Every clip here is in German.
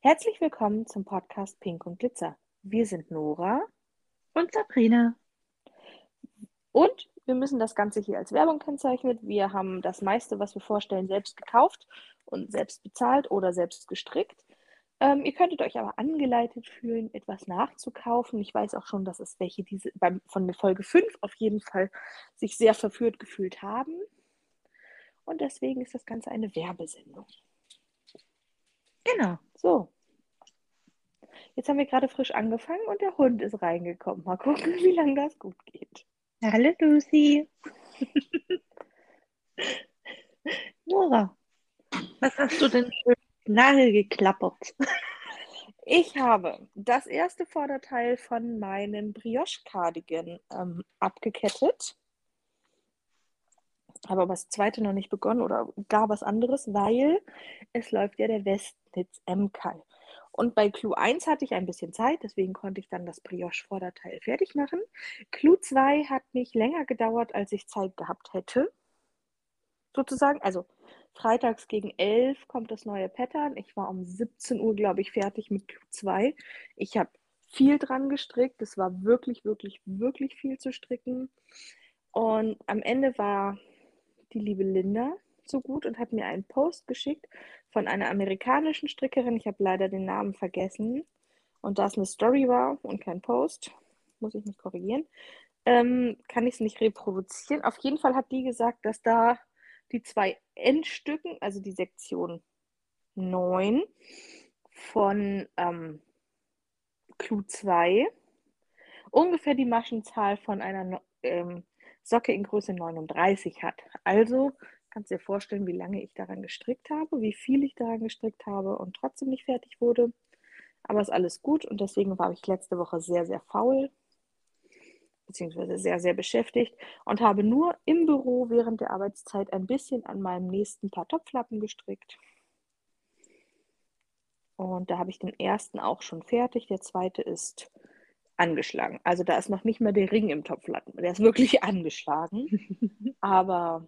Herzlich willkommen zum Podcast Pink und Glitzer. Wir sind Nora und Sabrina. Und wir müssen das Ganze hier als Werbung kennzeichnen. Wir haben das meiste, was wir vorstellen, selbst gekauft und selbst bezahlt oder selbst gestrickt. Ähm, ihr könntet euch aber angeleitet fühlen, etwas nachzukaufen. Ich weiß auch schon, dass es welche, die beim, von Folge 5 auf jeden Fall sich sehr verführt gefühlt haben. Und deswegen ist das Ganze eine Werbesendung. Genau. So. Jetzt haben wir gerade frisch angefangen und der Hund ist reingekommen. Mal gucken, wie lange das gut geht. Hallo Lucy. Nora, was hast du denn für Nagel geklappert? Ich habe das erste Vorderteil von meinem Brioche-Cardigan ähm, abgekettet. Habe aber das zweite noch nicht begonnen oder gar was anderes, weil es läuft ja der Westnitz MK. Und bei Clou 1 hatte ich ein bisschen Zeit, deswegen konnte ich dann das Brioche-Vorderteil fertig machen. Clou 2 hat mich länger gedauert, als ich Zeit gehabt hätte. Sozusagen, also freitags gegen 11 kommt das neue Pattern. Ich war um 17 Uhr, glaube ich, fertig mit Clou 2. Ich habe viel dran gestrickt. Es war wirklich, wirklich, wirklich viel zu stricken. Und am Ende war die liebe Linda so gut und hat mir einen Post geschickt von einer amerikanischen Strickerin. Ich habe leider den Namen vergessen. Und da es eine Story war und kein Post, muss ich mich korrigieren, ähm, kann ich es nicht reproduzieren. Auf jeden Fall hat die gesagt, dass da die zwei Endstücken, also die Sektion 9 von ähm, Clou 2, ungefähr die Maschenzahl von einer ähm, Socke in Größe 39 hat. Also kannst du dir vorstellen, wie lange ich daran gestrickt habe, wie viel ich daran gestrickt habe und trotzdem nicht fertig wurde. Aber ist alles gut und deswegen war ich letzte Woche sehr, sehr faul, beziehungsweise sehr, sehr beschäftigt und habe nur im Büro während der Arbeitszeit ein bisschen an meinem nächsten paar Topflappen gestrickt. Und da habe ich den ersten auch schon fertig. Der zweite ist angeschlagen. Also da ist noch nicht mal der Ring im Topflappen. Der ist wirklich angeschlagen. Aber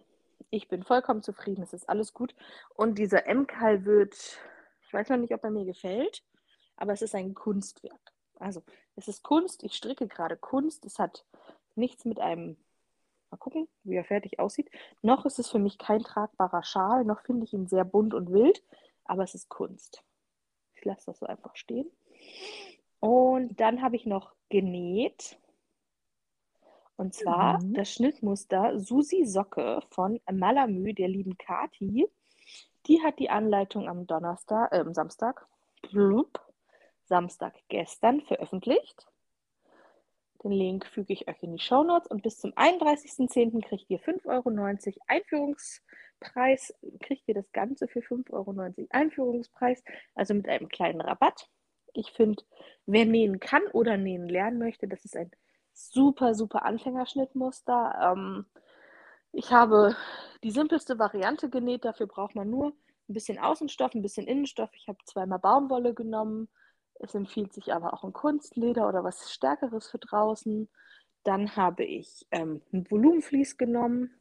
ich bin vollkommen zufrieden. Es ist alles gut. Und dieser MKAL wird, ich weiß noch nicht, ob er mir gefällt, aber es ist ein Kunstwerk. Also es ist Kunst. Ich stricke gerade Kunst. Es hat nichts mit einem, mal gucken, wie er fertig aussieht. Noch ist es für mich kein tragbarer Schal. Noch finde ich ihn sehr bunt und wild. Aber es ist Kunst. Ich lasse das so einfach stehen. Und dann habe ich noch genäht. Und zwar mhm. das Schnittmuster Susi Socke von Malamü, der lieben Kati. Die hat die Anleitung am Donnerstag, äh, Samstag, blub, Samstag gestern veröffentlicht. Den Link füge ich euch in die Show Notes und bis zum 31.10. kriegt ihr 5,90 Euro Einführungspreis. Kriegt ihr das Ganze für 5,90 Euro Einführungspreis, also mit einem kleinen Rabatt. Ich finde, wer nähen kann oder nähen lernen möchte, das ist ein super, super Anfängerschnittmuster. Ähm, ich habe die simpelste Variante genäht. Dafür braucht man nur ein bisschen Außenstoff, ein bisschen Innenstoff. Ich habe zweimal Baumwolle genommen. Es empfiehlt sich aber auch ein Kunstleder oder was Stärkeres für draußen. Dann habe ich ähm, ein Volumenvlies genommen.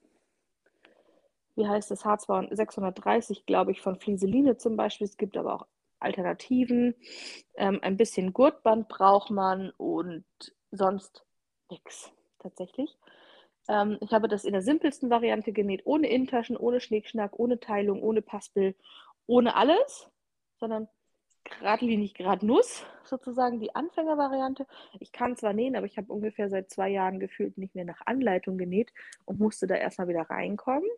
Wie heißt das? H630, glaube ich, von Flieseline zum Beispiel. Es gibt aber auch Alternativen. Ähm, ein bisschen Gurtband braucht man und sonst nichts tatsächlich. Ähm, ich habe das in der simpelsten Variante genäht, ohne Innentaschen, ohne Schnickschnack, ohne Teilung, ohne Paspel, ohne alles, sondern geradlinig, gerade Nuss, sozusagen die Anfängervariante. Ich kann zwar nähen, aber ich habe ungefähr seit zwei Jahren gefühlt nicht mehr nach Anleitung genäht und musste da erstmal wieder reinkommen.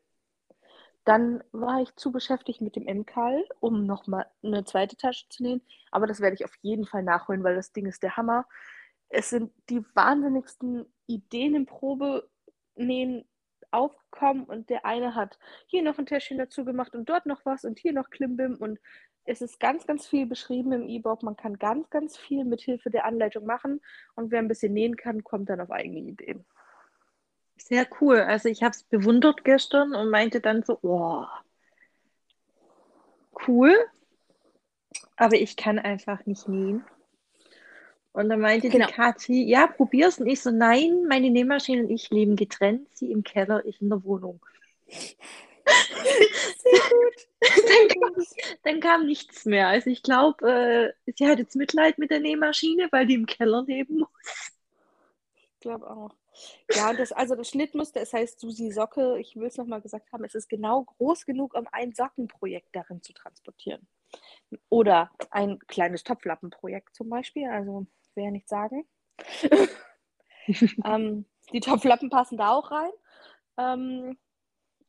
Dann war ich zu beschäftigt mit dem MKAL, um nochmal eine zweite Tasche zu nähen. Aber das werde ich auf jeden Fall nachholen, weil das Ding ist der Hammer. Es sind die wahnsinnigsten Ideen im Probenähen aufgekommen und der eine hat hier noch ein Täschchen dazu gemacht und dort noch was und hier noch Klimbim und es ist ganz, ganz viel beschrieben im E-Book. Man kann ganz, ganz viel mit Hilfe der Anleitung machen und wer ein bisschen nähen kann, kommt dann auf eigene Ideen. Sehr cool. Also ich habe es bewundert gestern und meinte dann so, oh, cool, aber ich kann einfach nicht nähen. Und dann meinte genau. die Kathi, ja, probier's. Und ich so, nein, meine Nähmaschine und ich leben getrennt. Sie im Keller, ich in der Wohnung. Sehr gut. Dann kam, dann kam nichts mehr. Also ich glaube, äh, sie hat jetzt Mitleid mit der Nähmaschine, weil die im Keller leben muss. Ich glaube auch. Ja, und das, also das Schnittmuster, es heißt Susi Socke, ich will es nochmal gesagt haben, es ist genau groß genug, um ein Sockenprojekt darin zu transportieren. Oder ein kleines Topflappenprojekt zum Beispiel, also ich will ja nicht sagen. ähm, die Topflappen passen da auch rein. Ähm,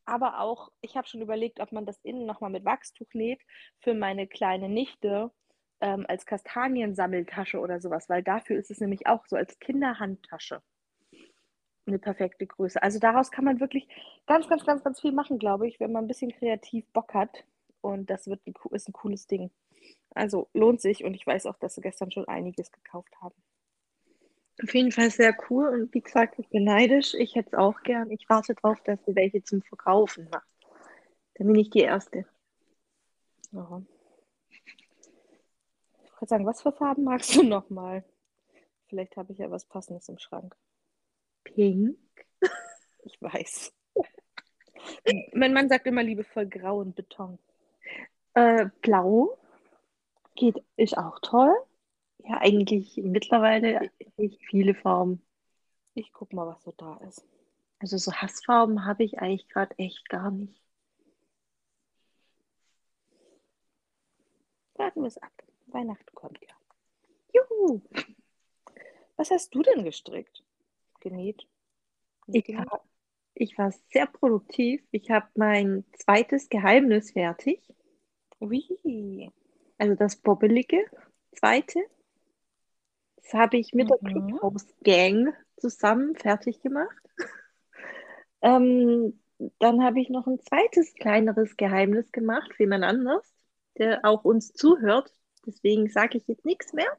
aber auch, ich habe schon überlegt, ob man das innen nochmal mit Wachstuch näht für meine kleine Nichte ähm, als Kastaniensammeltasche oder sowas, weil dafür ist es nämlich auch so als Kinderhandtasche eine perfekte Größe. Also daraus kann man wirklich ganz, ganz, ganz, ganz viel machen, glaube ich, wenn man ein bisschen kreativ Bock hat. Und das wird ein, ist ein cooles Ding. Also lohnt sich und ich weiß auch, dass sie gestern schon einiges gekauft haben. Auf jeden Fall sehr cool und wie gesagt, ich bin neidisch. Ich hätte es auch gern. Ich warte darauf, dass sie welche zum Verkaufen macht. Dann bin ich die Erste. Ja. Ich wollte sagen, was für Farben magst du nochmal? Vielleicht habe ich ja was Passendes im Schrank. Pink. Ich weiß. mein Mann sagt immer liebevoll Grau und Beton. Äh, Blau geht, ist auch toll. Ja, eigentlich mittlerweile ich viele Farben. Ich guck mal, was so da ist. Also so Hassfarben habe ich eigentlich gerade echt gar nicht. Warten wir es ab. Weihnachten kommt ja. Juhu! Was hast du denn gestrickt? Genäht? Ich war, ich war sehr produktiv. Ich habe mein zweites Geheimnis fertig. Wie? Also das bobbelige zweite. Das habe ich mit der Mhm. Clubhouse Gang zusammen fertig gemacht. Ähm, dann habe ich noch ein zweites kleineres Geheimnis gemacht für jemand anders, der auch uns zuhört. Deswegen sage ich jetzt nichts mehr.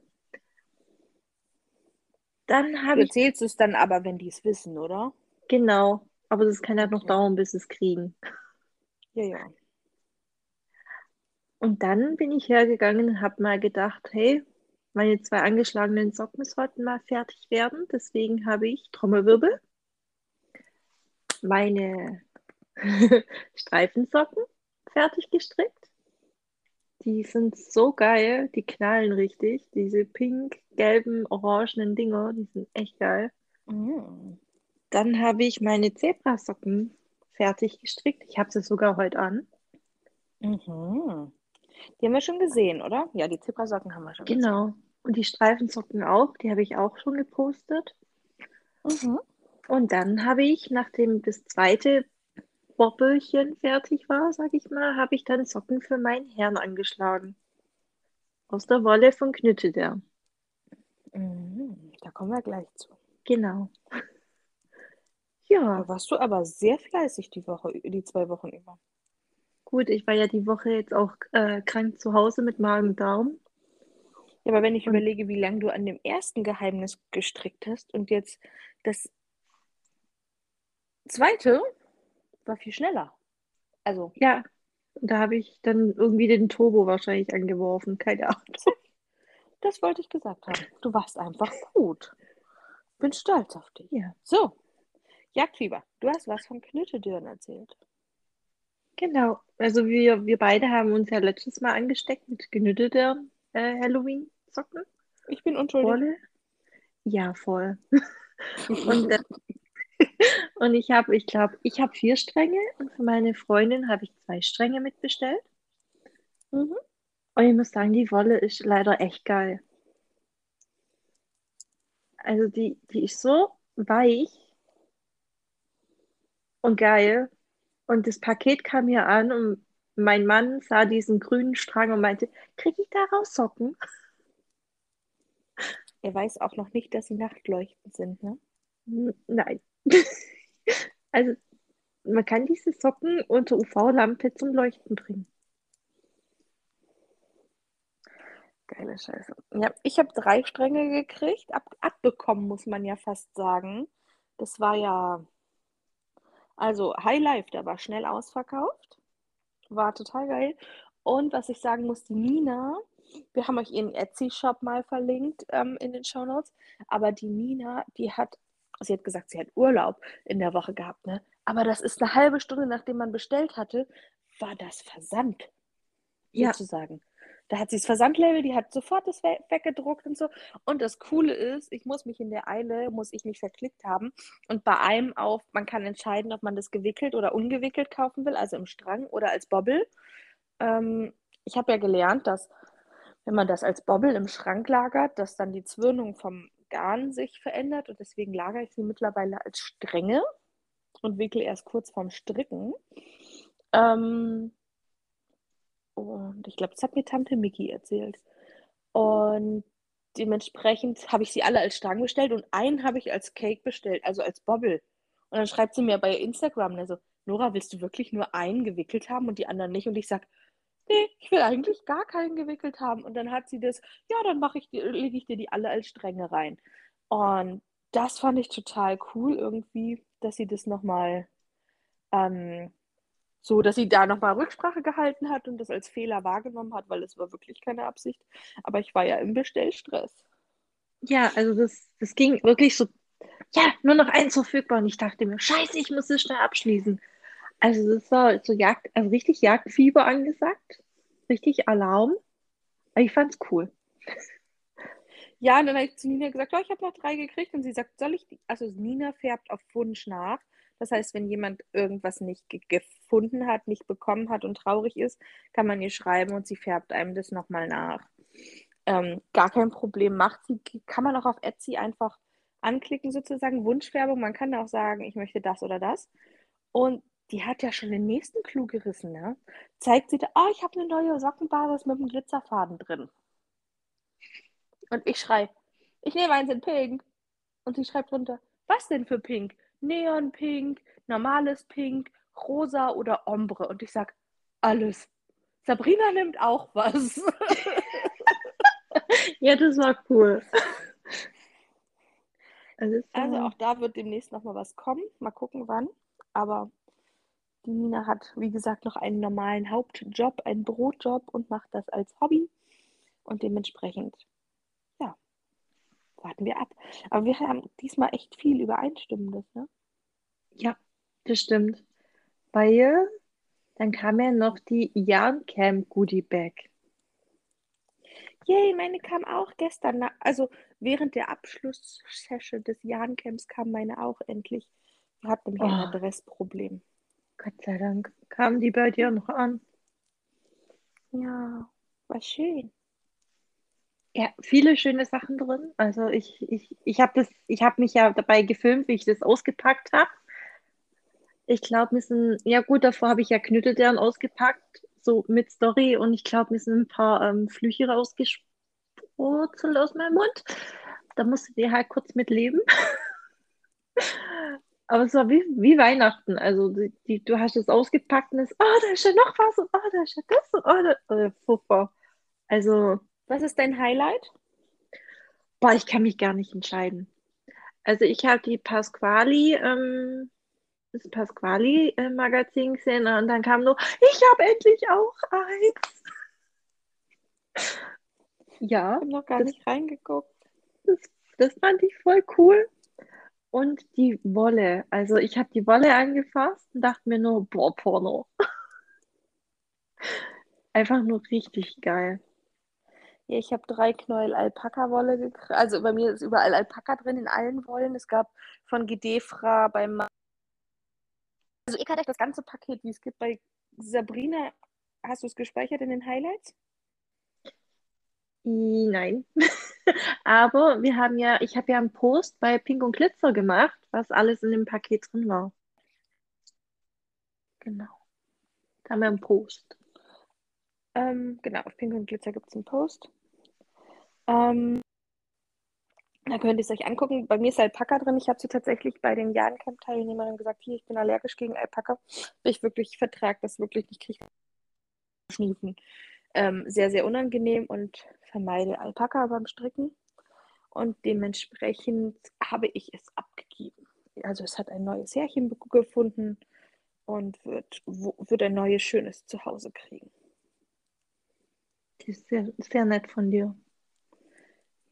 Dann Du habe ich, erzählst es dann aber, wenn die es wissen, oder? genau, aber das kann halt noch dauern, bis sie es kriegen. Ja, ja. Und dann bin ich hergegangen und habe mal gedacht, hey, meine zwei angeschlagenen Socken sollten mal fertig werden. Deswegen habe ich Trommelwirbel, meine Streifensocken fertig gestrickt. Die sind so geil, die knallen richtig. Diese pink, gelben, orangenen Dinger, die sind echt geil. Mhm. Dann habe ich meine Zebrasocken fertig gestrickt. Ich habe sie sogar heute an. Mhm. Die haben wir schon gesehen, oder? Ja, die Zebrasocken haben wir schon Genau. Und die Streifensocken auch, die habe ich auch schon gepostet. gesehen. Mhm. Und dann habe ich, nachdem das zweite Bobbelchen fertig war, sage ich mal, habe ich dann Socken für meinen Herrn angeschlagen. Aus der Wolle von Knütteder. Mhm. Da kommen wir gleich zu. Genau. Ja, Da warst du aber sehr fleißig die Woche, die zwei Wochen über. gut, ich war ja die Woche jetzt auch äh, krank zu Hause mit Magen-Darm. Ja, aber wenn ich Und- überlege, wie lange du an dem ersten Geheimnis gestrickt hast und jetzt das zweite war viel schneller. Also, Ja, da habe ich dann irgendwie den Turbo wahrscheinlich angeworfen. Keine Ahnung. das wollte ich gesagt haben. Du warst einfach gut. Bin stolz auf dich. Ja, So, Jagdfieber, du hast was von Knüttedürren erzählt. genau. Also wir, wir beide haben uns ja letztes Mal angesteckt mit genütteten äh, Halloween-Socken. Ich bin unschuldig. Wolle. Ja, voll. Und, äh, und ich habe, ich glaube, ich habe vier Stränge und für meine Freundin habe ich zwei Stränge mitbestellt. Mhm. Und ich muss sagen, die Wolle ist leider echt geil. Also die, die ist so weich und geil. Und das Paket kam hier an und mein Mann sah diesen grünen Strang und meinte, kriege ich daraus Socken? Er weiß auch noch nicht, dass sie nachtleuchtend sind, ne? Nein. Also man kann diese Socken unter UV-Lampe zum Leuchten bringen. Geile Scheiße. Ja, ich habe drei Stränge gekriegt, ab, abbekommen, muss man ja fast sagen. Das war ja, also High Life, der war schnell ausverkauft. War total geil. Und was ich sagen muss, die Nina, wir haben euch ihren Etsy-Shop mal verlinkt ähm, in den Shownotes, aber die Nina, die hat, sie hat gesagt, sie hat Urlaub in der Woche gehabt, ne? Aber das ist eine halbe Stunde, nachdem man bestellt hatte, war das versandt. Ja. Sozusagen. Da hat sie das Versandlabel, die hat sofort das we weggedruckt und so. Und das Coole ist, ich muss mich in der Eile, muss ich mich verklickt haben. Und bei einem auf, man kann entscheiden, ob man das gewickelt oder ungewickelt kaufen will, also im Strang oder als Bobbel. Ähm, ich habe ja gelernt, dass wenn man das als Bobbel im Schrank lagert, dass dann die Zwirnung vom Garn sich verändert und deswegen lagere ich sie mittlerweile als Stränge und wickel erst kurz vorm Stricken. Ähm, und ich glaube, das hat mir Tante Miki erzählt. Und dementsprechend habe ich sie alle als Strang bestellt und einen habe ich als Cake bestellt, also als Bobbel. Und dann schreibt sie mir bei Instagram, also, Nora, willst du wirklich nur einen gewickelt haben und die anderen nicht? Und ich sage, nee, ich will eigentlich gar keinen gewickelt haben. Und dann hat sie das, ja, dann mache ich lege ich dir die alle als Stränge rein. Und das fand ich total cool irgendwie, dass sie das nochmal ähm, so, dass sie da nochmal Rücksprache gehalten hat und das als Fehler wahrgenommen hat, weil es war wirklich keine Absicht. Aber ich war ja im Bestellstress. Ja, also das, das ging wirklich so, ja, nur noch eins verfügbar. Und ich dachte mir, scheiße, ich muss es schnell abschließen. Also das war so Jagd, also richtig Jagdfieber angesagt. Richtig Alarm. Aber ich fand's cool. Ja, und dann habe ich zu Nina gesagt, oh, ich habe noch drei gekriegt. Und sie sagt, soll ich die? Also Nina färbt auf Wunsch nach. Das heißt, wenn jemand irgendwas nicht ge gefunden hat, nicht bekommen hat und traurig ist, kann man ihr schreiben und sie färbt einem das nochmal nach. Ähm, gar kein Problem. Macht sie, kann man auch auf Etsy einfach anklicken, sozusagen Wunschfärbung. Man kann auch sagen, ich möchte das oder das. Und die hat ja schon den nächsten Clou gerissen, ne? Zeigt sie da, oh, ich habe eine neue Sockenbasis mit einem Glitzerfaden drin. Und ich schreibe, ich nehme eins in Pink. Und sie schreibt runter, was denn für Pink? Neonpink, normales Pink, rosa oder Ombre. Und ich sag, alles. Sabrina nimmt auch was. ja, das war cool. Also, also auch da wird demnächst nochmal was kommen. Mal gucken wann. Aber die Nina hat, wie gesagt, noch einen normalen Hauptjob, einen Brotjob und macht das als Hobby. Und dementsprechend, ja, warten wir ab. Aber wir haben diesmal echt viel Übereinstimmendes, ne? Ja, das stimmt. Weil dann kam ja noch die Yarncamp Goodie Bag. Yay, meine kam auch gestern. Also während der Abschlusssession des Jahrencamps kam meine auch endlich. Wir hatten nämlich ein Oh. Adressproblem. Gott sei Dank kamen die bei dir noch an. Ja, war schön. Ja, viele schöne Sachen drin. Also ich, ich, ich habe das, ich habe mich ja dabei gefilmt, wie ich das ausgepackt habe. Ich glaube, mir sind, ja gut, davor habe ich ja Knütteldern ausgepackt, so mit Story und ich glaube, mir sind ein paar ähm, Flüche rausgespurzelt aus meinem Mund. Da musstet ihr halt kurz mit leben. Aber es war wie, wie Weihnachten. Also die, die, du hast es ausgepackt und es, oh, da ist ja noch was und oh, da ist ja das und oh, da, oh, furchtbar. Also Was ist dein Highlight? Boah, ich kann mich gar nicht entscheiden. Also ich habe die Pasquali, ähm, das Pasquali-Magazin gesehen und dann kam nur, ich habe endlich auch eins. Ja, Ich habe noch gar das, nicht reingeguckt. das, das fand ich voll cool. Und die Wolle. Also ich habe die Wolle angefasst und dachte mir nur, boah, Porno. Einfach nur richtig geil. Ja, ich habe drei Knäuel Alpaka-Wolle gekriegt. Also bei mir ist überall Alpaka drin, in allen Wollen. Es gab von Gedefra beim Ma Also ich hatte das ganze Paket, wie es gibt bei Sabrina. Hast du es gespeichert in den Highlights? Nein. Aber wir haben ja, ich habe ja einen Post bei Pink und Glitzer gemacht, was alles in dem Paket drin war. Genau. Da haben wir einen Post. Ähm, genau, auf Pink und Glitzer gibt es einen Post. Ähm, da könnt ihr es euch angucken. Bei mir ist Alpaka drin. Ich habe sie tatsächlich bei den Jahrencamp-Teilnehmern gesagt, hier, ich bin allergisch gegen Alpaka. Ich wirklich vertrage das wirklich nicht, kriege Schniefen. Ähm, sehr, sehr unangenehm und vermeide Alpaka beim Stricken. Und dementsprechend habe ich es abgegeben. Also es hat ein neues Härchen gefunden und wird, wird ein neues, schönes Zuhause kriegen. Die ist sehr, sehr nett von dir.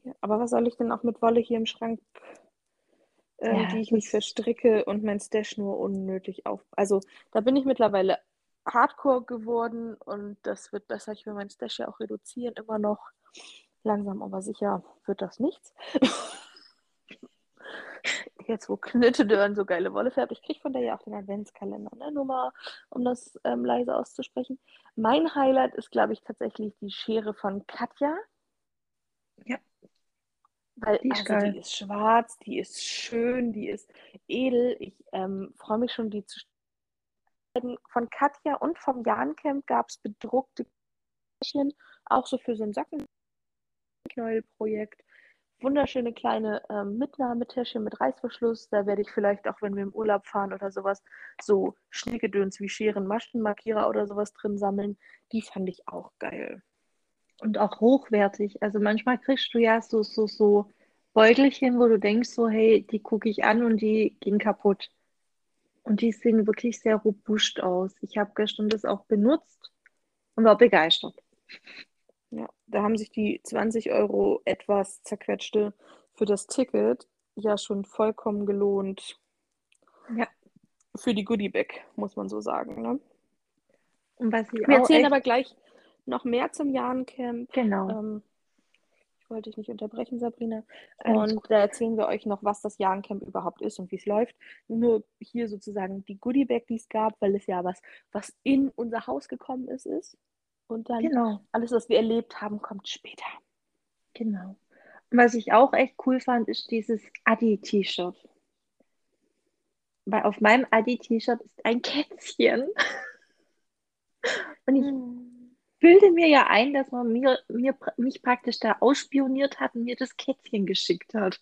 Ja, aber was soll ich denn auch mit Wolle hier im Schrank ähm, Ja, die ich mich das, verstricke und mein Stash nur unnötig auf. Also da bin ich mittlerweile Hardcore geworden und das wird besser. Ich will mein Stash ja auch reduzieren, immer noch. Langsam aber sicher wird das nichts. Jetzt, wo Knittedörn so geile Wolle färbt. Ich kriege von der ja auch den Adventskalender, ne? Nur mal, um das ähm, leise auszusprechen. Mein Highlight ist, glaube ich, tatsächlich die Schere von Katja. ja, Weil, die ist also die ist schwarz, die ist schön, die ist edel. Ich ähm, freue mich schon, die zu. Von Katja und vom Jahrencamp gab es bedruckte Täschchen, auch so für so ein Sockenknäuel-Projekt. Wunderschöne kleine ähm, Mitnahmetäschchen mit Reißverschluss. Da werde ich vielleicht auch, wenn wir im Urlaub fahren oder sowas, so Schnickgedöns wie Scheren, Maschenmarkierer oder sowas drin sammeln. Die fand ich auch geil. Und auch hochwertig. Also manchmal kriegst du ja so, so, so Beutelchen, wo du denkst, so, hey, die gucke ich an und die gehen kaputt. Und die sehen wirklich sehr robust aus. Ich habe gestern das auch benutzt und war begeistert. Ja, da haben sich die 20 Euro etwas zerquetschte für das Ticket ja schon vollkommen gelohnt Ja. für die Goodiebag, muss man so sagen. Ne? Und was ich Wir erzählen aber gleich noch mehr zum Jahrencamp. genau, Ähm, wollte dich nicht unterbrechen, Sabrina. alles Und da erzählen wir euch noch, was das Jahrencamp überhaupt ist und wie es läuft. Nur hier sozusagen die Goodiebag, die es gab, weil es ja was, was in unser Haus gekommen ist, ist. Und dann Genau, alles, was wir erlebt haben, kommt später. genau. Was ich auch echt cool fand, ist dieses Adi-T-Shirt. Weil auf meinem Adi-T-Shirt ist ein Kätzchen. Und ich Hm. Bilde mir ja ein, dass man mir, mir, mich praktisch da ausspioniert hat und mir das Kätzchen geschickt hat.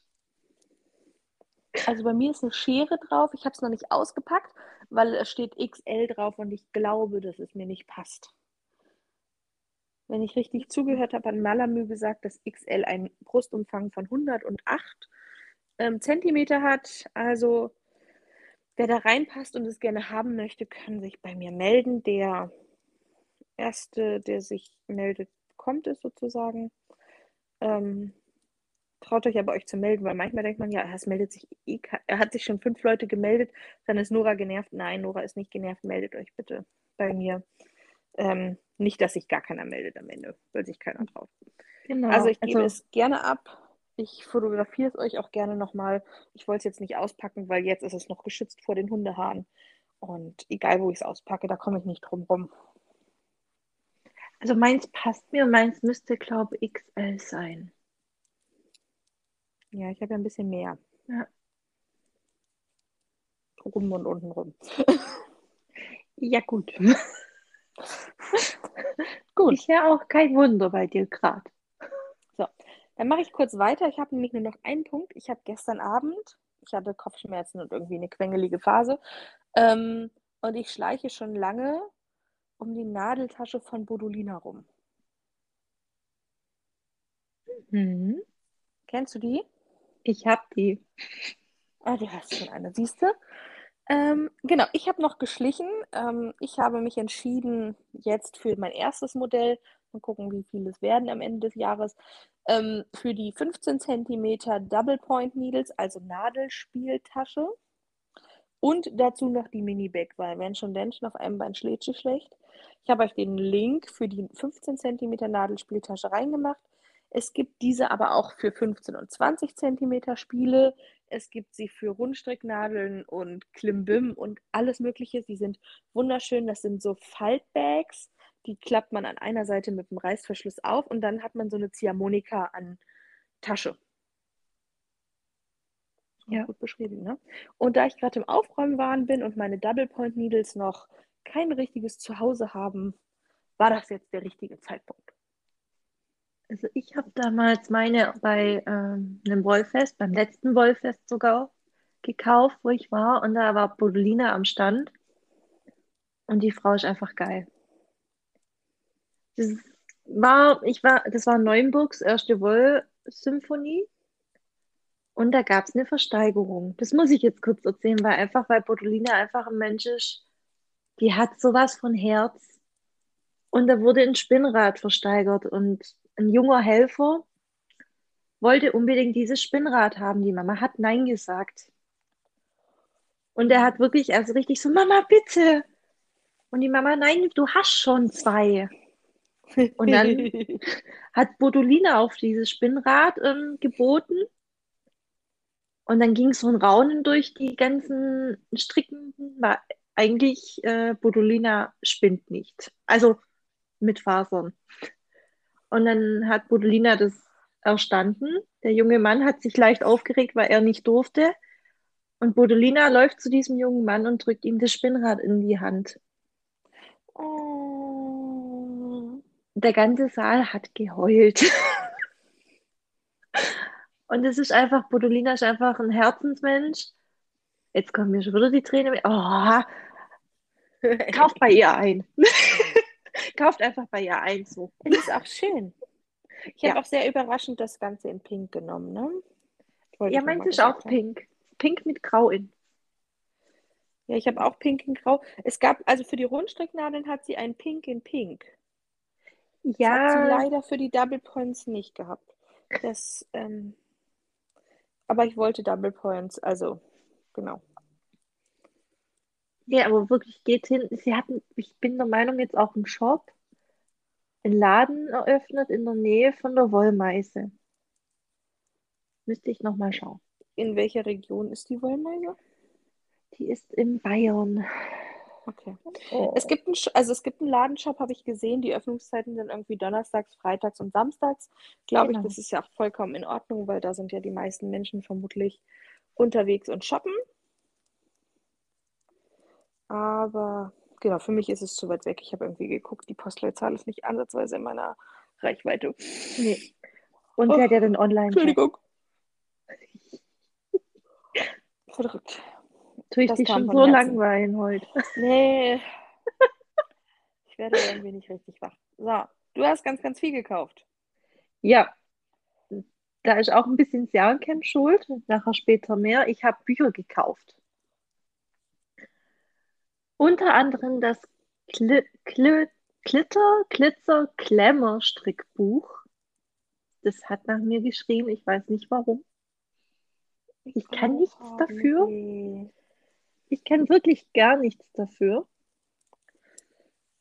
Also bei mir ist eine Schere drauf. Ich habe es noch nicht ausgepackt, weil es steht XL drauf und ich glaube, dass es mir nicht passt. Wenn ich richtig zugehört habe, hat Malamü gesagt, dass XL einen Brustumfang von 108 ähm, Zentimeter hat. Also wer da reinpasst und es gerne haben möchte, kann sich bei mir melden. Der erste, der sich meldet, bekommt es sozusagen. Ähm, traut euch aber euch zu melden, weil manchmal denkt man, ja, es meldet sich eh, er hat sich schon fünf Leute gemeldet, dann ist Nora genervt. Nein, Nora ist nicht genervt, meldet euch bitte bei mir. Ähm, nicht, dass sich gar keiner meldet am Ende, weil sich keiner traut. Genau. Also ich gebe Also, es gerne ab. Ich fotografiere es euch auch gerne nochmal. Ich wollte es jetzt nicht auspacken, weil jetzt ist es noch geschützt vor den Hundehaaren. Und egal, wo ich es auspacke, da komme ich nicht drum rum. Also meins passt mir, meins müsste, glaube ich, XL sein. Ja, ich habe ja ein bisschen mehr. Ja. Rum und unten rum. Ja, gut. Gut. Ist ja auch kein Wunder bei dir gerade. So, dann mache ich kurz weiter. Ich habe nämlich nur noch einen Punkt. Ich habe gestern Abend, ich hatte Kopfschmerzen und irgendwie eine quengelige Phase. Ähm, und ich schleiche schon lange um die Nadeltasche von Bodolina rum. Mhm. Kennst du die? Ich habe die. Ah, du hast schon eine, siehst du? Ähm, genau, ich habe noch geschlichen. Ähm, ich habe mich entschieden jetzt für mein erstes Modell, mal gucken, wie viele es werden am Ende des Jahres, ähm, für die 15 cm Double Point Needles, also Nadelspieltasche. Und dazu noch die Mini-Bag, weil wenn schon denn schon auf einem Bein schlägt sie schlecht. Ich habe euch den Link für die 15 cm Nadelspieltasche reingemacht. Es gibt diese aber auch für 15 und 20 cm Spiele. Es gibt sie für Rundstricknadeln und Klimbim und alles Mögliche. Sie sind wunderschön. Das sind so Faltbags. Die klappt man an einer Seite mit dem Reißverschluss auf und dann hat man so eine Ziehharmonika an Tasche. Ja. Gut beschrieben, ne? Und da ich gerade im Aufräumen bin und meine Double Point Needles noch kein richtiges Zuhause haben, war das jetzt der richtige Zeitpunkt. Also ich habe damals meine bei ähm, einem Wollfest, beim letzten Wollfest sogar, gekauft, wo ich war. Und da war Bodolina am Stand. Und die Frau ist einfach geil. Das war, ich war, das war Neuenburgs erste Wollsymphonie. Und da gab es eine Versteigerung. Das muss ich jetzt kurz erzählen, weil einfach, weil Bodolina einfach ein Mensch ist, die hat sowas von Herz. Und da wurde ein Spinnrad versteigert und ein junger Helfer wollte unbedingt dieses Spinnrad haben. Die Mama hat Nein gesagt. Und er hat wirklich erst richtig so, Mama, bitte. Und die Mama, nein, du hast schon zwei. Und dann hat Bodolina auf dieses Spinnrad ähm, geboten. Und dann ging so ein Raunen durch die ganzen Stricken. War eigentlich, äh, Bodolina spinnt nicht. Also mit Fasern. Und dann hat Bodolina das erstanden. Der junge Mann hat sich leicht aufgeregt, weil er nicht durfte. Und Bodolina läuft zu diesem jungen Mann und drückt ihm das Spinnrad in die Hand. Oh. Der ganze Saal hat geheult. und es ist einfach, Bodolina ist einfach ein Herzensmensch. Jetzt kommen mir schon wieder die Tränen. Oh, kauft bei ihr ein. kauft einfach bei ihr ein. So. Das ist auch schön. Ich Ja. habe auch sehr überraschend das Ganze in Pink genommen, ne? Wollte Ja, meins ist auch haben. pink. Pink mit Grau in. Ja, ich habe auch Pink in Grau. Es gab, also für die Rundstricknadeln hat sie ein Pink in Pink. Das hat sie Ja, leider für die Double Points nicht gehabt. Das, ähm, aber ich wollte Double Points, also genau. ja, aber wirklich geht hin. Sie hatten, ich bin der Meinung, jetzt auch einen Shop, einen Laden eröffnet in der Nähe von der Wollmeise. Müsste ich nochmal schauen. In welcher Region ist die Wollmeise? Die ist in Bayern. Okay. Oh. Es gibt einen, also es gibt einen Ladenshop, habe ich gesehen. Die Öffnungszeiten sind irgendwie donnerstags, freitags und samstags. Glaube Genau. ich, das ist ja auch vollkommen in Ordnung, weil da sind ja die meisten Menschen vermutlich unterwegs und shoppen. Aber genau, für mich ist es zu weit weg. Ich habe irgendwie geguckt, die Postleitzahl ist nicht ansatzweise in meiner Reichweite. Nee. Und sie Oh, hat ja den Online-Shop. Entschuldigung. Verrückt. Tue ich Das dich schon so Herzen. langweilen heute. Nee. Ich werde irgendwie nicht richtig wach. So, du hast ganz, ganz viel gekauft. Ja, da ist auch ein bisschen Jahrencamp schuld. Nachher später mehr. Ich habe Bücher gekauft. Unter anderem das Kli Kli Glitter, Glitzer, Glamour Strickbuch. Das hat nach mir geschrieben. Ich weiß nicht warum. Ich kann nichts dafür. Ich kann wirklich gar nichts dafür.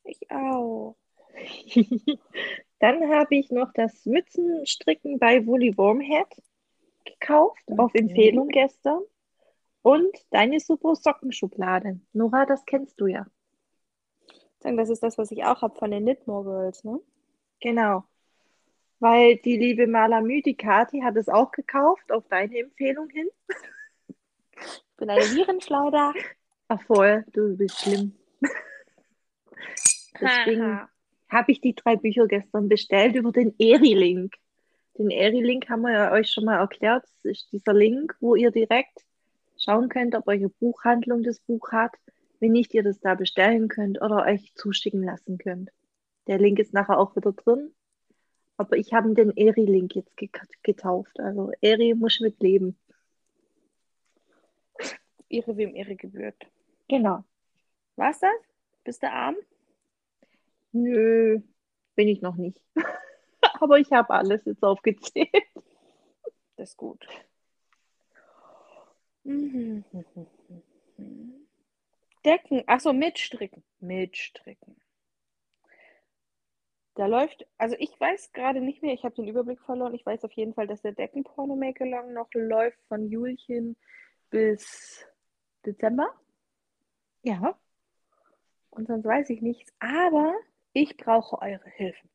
Ich auch. Dann habe ich noch das Mützenstricken bei Woolly Wormhead gekauft, auf Mhm. Empfehlung gestern. Und deine super Sockenschublade. Nora, das kennst du ja. Sagen, das ist das, was ich auch habe von den Knitmore Girls, ne? Genau. Weil die liebe Malamü, die Kati, hat es auch gekauft, auf deine Empfehlung hin. Ich bin eine Virenschleuder. Ach voll, du bist schlimm. Deswegen habe ich die drei Bücher gestern bestellt über den Eri-Link. Den Eri-Link haben wir ja euch schon mal erklärt. Das ist dieser Link, wo ihr direkt schauen könnt, ob eure Buchhandlung das Buch hat. Wenn nicht, ihr das da bestellen könnt oder euch zuschicken lassen könnt. Der Link ist nachher auch wieder drin. Aber ich habe den Eri-Link jetzt ge getauft. Also Eri muss mit leben. Ihre wem ihre gebührt. Genau. War's das? Bist du arm? Nö, bin ich noch nicht. Aber ich habe alles jetzt aufgezählt. Das ist gut. Mhm. Decken. Achso, mitstricken. Mitstricken. Da läuft, also ich weiß gerade nicht mehr, ich habe den Überblick verloren. Ich weiß auf jeden Fall, dass der Deckenporno Make Along noch läuft von Julchen bis Dezember. Ja. Und sonst weiß ich nichts. Aber ich brauche eure Hilfe.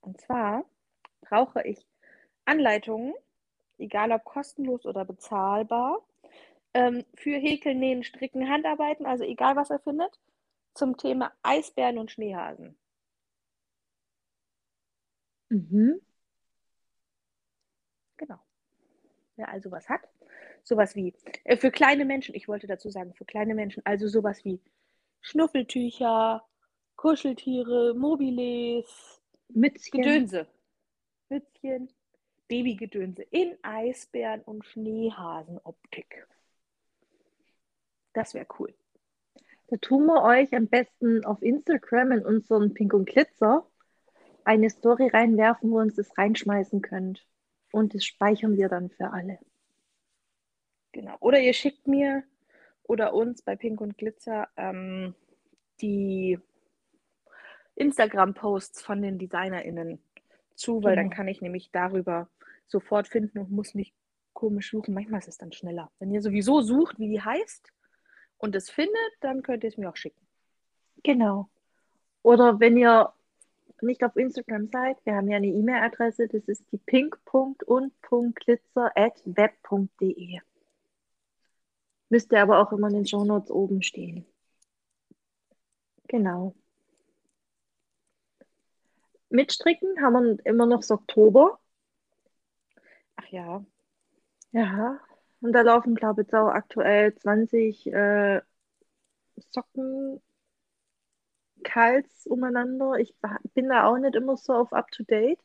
Und zwar brauche ich Anleitungen, egal ob kostenlos oder bezahlbar, ähm, für Häkeln, Nähen, Stricken, Handarbeiten, also egal was ihr findet, zum Thema Eisbären und Schneehasen. Mhm. Genau. Wer also was hat, sowas wie, äh, für kleine Menschen, ich wollte dazu sagen, für kleine Menschen, also sowas wie Schnuffeltücher, Kuscheltiere, Mobiles, Mützchen. Gedönse, Mützchen, Babygedönse in Eisbären- und Schneehasenoptik. Das wäre cool. Da tun wir euch am besten auf Instagram in unseren Pink und Glitzer eine Story reinwerfen, wo ihr uns das reinschmeißen könnt. Und das speichern wir dann für alle. Genau. Oder ihr schickt mir oder uns bei Pink und Glitzer ähm, die Instagram-Posts von den DesignerInnen zu, weil dann Genau. kann ich nämlich darüber sofort finden und muss nicht komisch suchen. Manchmal ist es dann schneller. Wenn ihr sowieso sucht, wie die heißt und es findet, dann könnt ihr es mir auch schicken. Genau. Oder wenn ihr nicht auf Instagram seid, wir haben ja eine E-Mail-Adresse, das ist die pink.und.glitzer.web.de. Müsste aber auch immer in den Shownotes oben stehen. Genau. Mitstricken haben wir immer noch das Oktober. Ach ja, Ja, und da laufen, glaube ich, auch aktuell 20 äh, Socken Kals umeinander. Ich bin da auch nicht immer so auf up-to-date.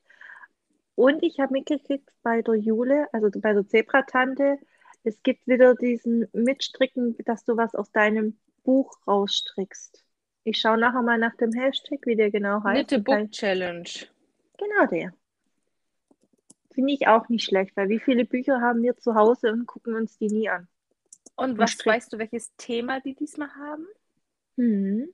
Und ich habe mitgekriegt bei der Jule, also bei der Zebratante, es gibt wieder diesen Mitstricken, dass du was aus deinem Buch rausstrickst. Ich schaue nachher mal nach dem Hashtag, wie der genau heißt. Kann Book Challenge. Genau der. Finde ich auch nicht schlecht, weil wie viele Bücher haben wir zu Hause und gucken uns die nie an? Und was Strick. weißt du, welches Thema die diesmal haben? Hm.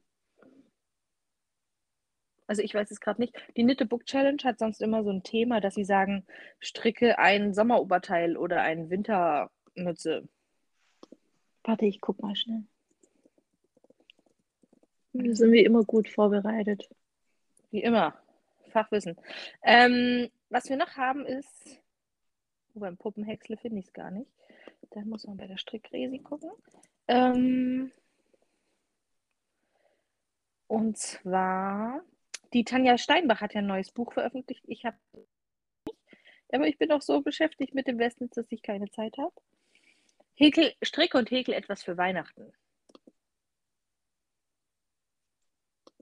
Also ich weiß es gerade nicht. Die Nitte Book Challenge hat sonst immer so ein Thema, dass sie sagen, stricke ein Sommeroberteil oder ein Wintermütze. Warte, ich guck mal schnell. Da sind wir immer gut vorbereitet. Wie immer. Fachwissen. Ähm, was wir noch haben ist, oh, beim Puppenhäcksle finde ich es gar nicht. Da muss man bei der Strickresi gucken. Ähm, und zwar, die Tanja Steinbach hat ja ein neues Buch veröffentlicht. Ich habe aber ich bin auch so beschäftigt mit dem Westnitz, dass ich keine Zeit habe. Häkel, Strick und Häkel etwas für Weihnachten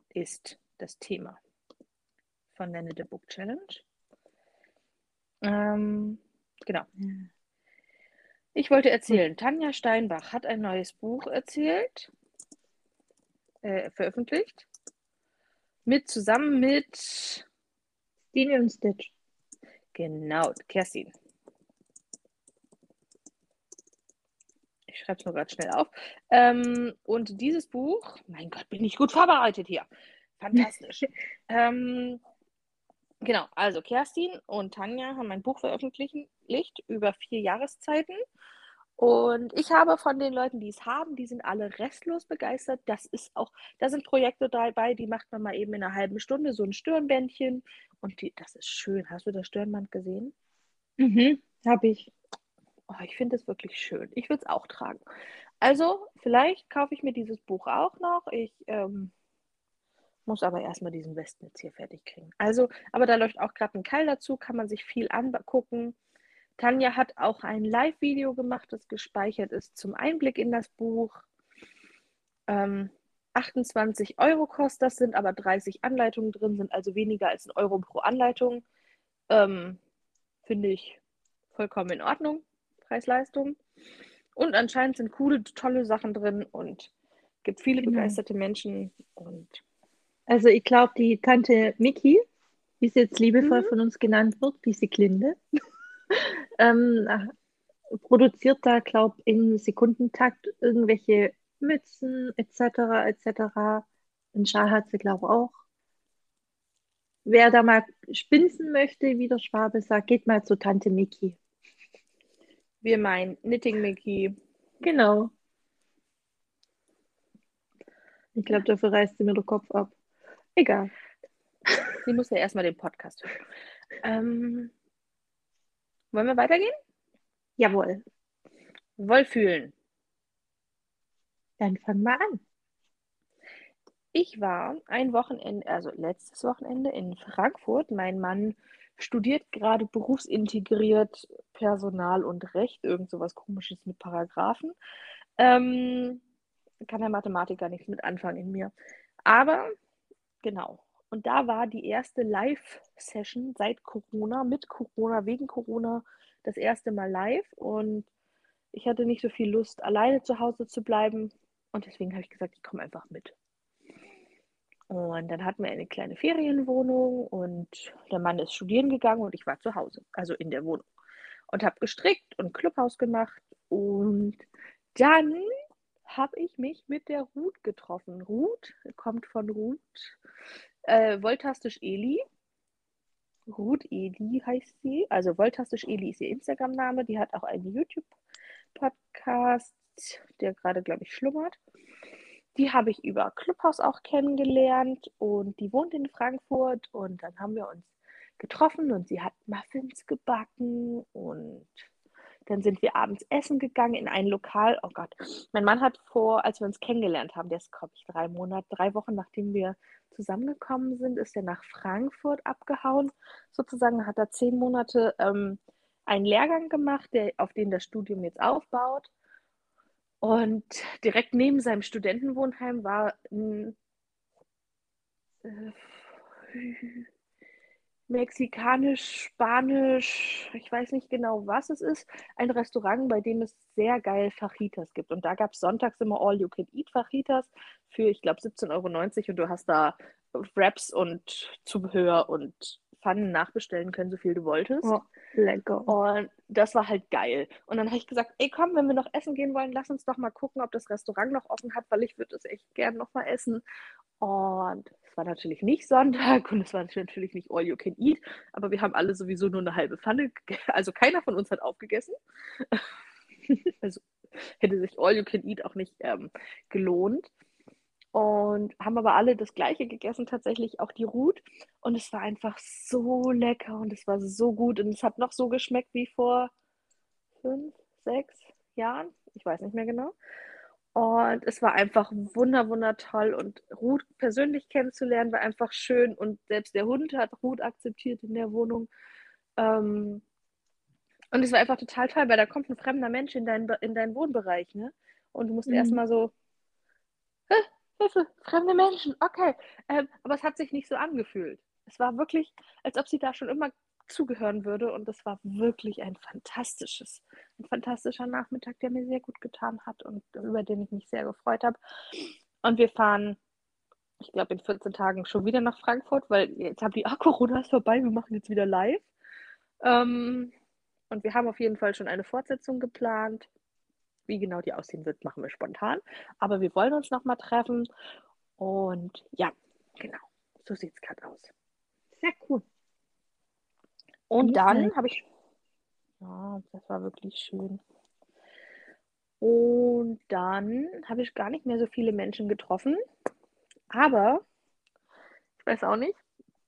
ist das Thema von der Knit Book Challenge. Ähm, genau. Ich wollte erzählen, Tanja Steinbach hat ein neues Buch erzählt, äh, veröffentlicht, mit zusammen mit Stine und Stitch. Genau, Kerstin. Ich schreibe es nur gerade schnell auf. Ähm, und dieses Buch, mein Gott, bin ich gut vorbereitet hier. Fantastisch. ähm, genau, also Kerstin und Tanja haben ein Buch veröffentlicht über vier Jahreszeiten. Und ich habe von den Leuten, die es haben, die sind alle restlos begeistert. Das ist auch, da sind Projekte dabei, die macht man mal eben in einer halben Stunde, so ein Stirnbändchen. Und die, das ist schön. Hast du das Stirnband gesehen? Mhm, habe ich. Oh, ich finde es wirklich schön. Ich würde es auch tragen. Also, vielleicht kaufe ich mir dieses Buch auch noch. Ich ähm, muss aber erstmal diesen Westnetz hier fertig kriegen. Also, aber da läuft auch gerade ein Keil dazu, kann man sich viel angucken. Tanja hat auch ein Live-Video gemacht, das gespeichert ist zum Einblick in das Buch. Ähm, 28 Euro kostet das, sind aber 30 Anleitungen drin, sind also weniger als ein Euro pro Anleitung. Ähm, Finde ich vollkommen in Ordnung, Preis-Leistung. Und anscheinend sind coole, tolle Sachen drin und gibt viele Genau. begeisterte Menschen. Und Also ich glaube, die Tante Miki, wie sie jetzt liebevoll Mhm. von uns genannt wird, die Siglinde, ähm, produziert da, glaube ich, in Sekundentakt irgendwelche Mützen etc. etc. Einen Schal hat sie, glaube ich, auch. Wer da mal spinsen möchte, wie der Schwabe sagt, geht mal zu Tante Miki. Wir meinen Knitting Mickey. Genau. Ich glaube, dafür reißt sie mir den Kopf ab. Egal. Sie muss ja erstmal den Podcast hören. Ähm, wollen wir weitergehen? Jawohl. Wollfühlen. Dann fang mal an. Ich war ein Wochenende, also letztes Wochenende in Frankfurt. Mein Mann studiert gerade berufsintegriert Personal und Recht, irgend sowas komisches mit Paragraphen. Ähm, kann der Mathematiker nichts mit anfangen in mir. Aber genau. Und da war die erste Live-Session seit Corona, mit Corona, wegen Corona, das erste Mal live. Und ich hatte nicht so viel Lust, alleine zu Hause zu bleiben. Und deswegen habe ich gesagt, ich komme einfach mit. Und dann hatten wir eine kleine Ferienwohnung und der Mann ist studieren gegangen und ich war zu Hause, also in der Wohnung. Und habe gestrickt und Clubhaus gemacht Und dann habe ich mich mit der Ruth getroffen. Ruth kommt von Ruth, äh, Voltastisch Eli. Ruth Eli heißt sie. Also Voltastisch Eli ist ihr Instagram-Name. Die hat auch einen YouTube-Podcast, der gerade, glaube ich, schlummert. Die habe ich über Clubhouse auch kennengelernt und die wohnt in Frankfurt und dann haben wir uns getroffen und sie hat Muffins gebacken und dann sind wir abends essen gegangen in ein Lokal. Oh Gott, mein Mann hat vor, als wir uns kennengelernt haben, der ist, glaube ich, drei Monate, drei Wochen nachdem wir zusammengekommen sind, ist er nach Frankfurt abgehauen. Sozusagen hat er zehn Monate ähm, einen Lehrgang gemacht, der, auf den das Studium jetzt aufbaut. Und direkt neben seinem Studentenwohnheim war ein äh, mexikanisch, spanisch, ich weiß nicht genau, was es ist, ein Restaurant, bei dem es sehr geil Fajitas gibt. Und da gab es sonntags immer All-You-Can-Eat-Fajitas für, ich glaube, 17,90 Euro und du hast da Wraps und Zubehör und Pfannen nachbestellen können, so viel du wolltest. Oh, lecker. Und das war halt geil. Und dann habe ich gesagt, ey komm, wenn wir noch essen gehen wollen, lass uns doch mal gucken, ob das Restaurant noch offen hat, weil ich würde es echt gern noch mal essen. Und es war natürlich nicht Sonntag und es war natürlich nicht all you can eat, aber wir haben alle sowieso nur eine halbe Pfanne, also keiner von uns hat aufgegessen. also hätte sich all you can eat auch nicht ähm, gelohnt und haben aber alle das gleiche gegessen, tatsächlich auch die Ruth. Und es war einfach so lecker und es war so gut und es hat noch so geschmeckt wie vor fünf, sechs Jahren. Ich weiß nicht mehr genau. Und es war einfach wunder, wunder toll. Und Ruth persönlich kennenzulernen war einfach schön. Und selbst der Hund hat Ruth akzeptiert in der Wohnung. Ähm, und es war einfach total toll, weil da kommt ein fremder Mensch in, dein, in deinen Wohnbereich. Ne? Und du musst mhm. erstmal so, Hilfe, fremde Menschen, okay. Ähm, aber es hat sich nicht so angefühlt. Es war wirklich, als ob sie da schon immer zugehören würde und es war wirklich ein fantastisches, ein fantastischer Nachmittag, der mir sehr gut getan hat und über den ich mich sehr gefreut habe. Und wir fahren, ich glaube, in 14 Tagen schon wieder nach Frankfurt, weil jetzt haben die, ah, Corona ist vorbei, wir machen jetzt wieder live. Ähm, und wir haben auf jeden Fall schon eine Fortsetzung geplant. Wie genau die aussehen wird, machen wir spontan. Aber wir wollen uns nochmal treffen. Und ja, genau. So sieht es gerade aus. Sehr cool. Und dann habe ich. Ja, das war wirklich schön. Und dann habe ich gar nicht mehr so viele Menschen getroffen. Aber ich weiß auch nicht.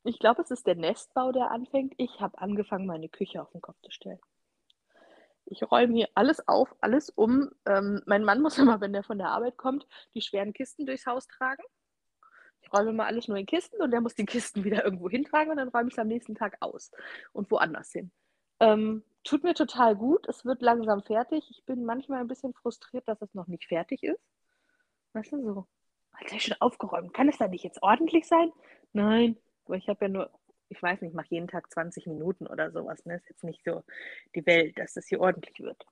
Ich glaube, es ist der Nestbau, der anfängt. Ich habe angefangen, meine Küche auf den Kopf zu stellen. Ich räume hier alles auf, alles um. Ähm, mein Mann muss immer, wenn der von der Arbeit kommt, die schweren Kisten durchs Haus tragen. Ich räume immer alles nur in Kisten und der muss die Kisten wieder irgendwo hintragen und dann räume ich es am nächsten Tag aus und woanders hin. Ähm, tut mir total gut. Es wird langsam fertig. Ich bin manchmal ein bisschen frustriert, dass es noch nicht fertig ist. Weißt du, so. Alter, ich schon aufgeräumt. Kann es da nicht jetzt ordentlich sein? Nein, aber ich habe ja nur ich weiß nicht, mache jeden Tag 20 Minuten oder sowas. Ne? Ist jetzt nicht so die Welt, dass das hier ordentlich wird.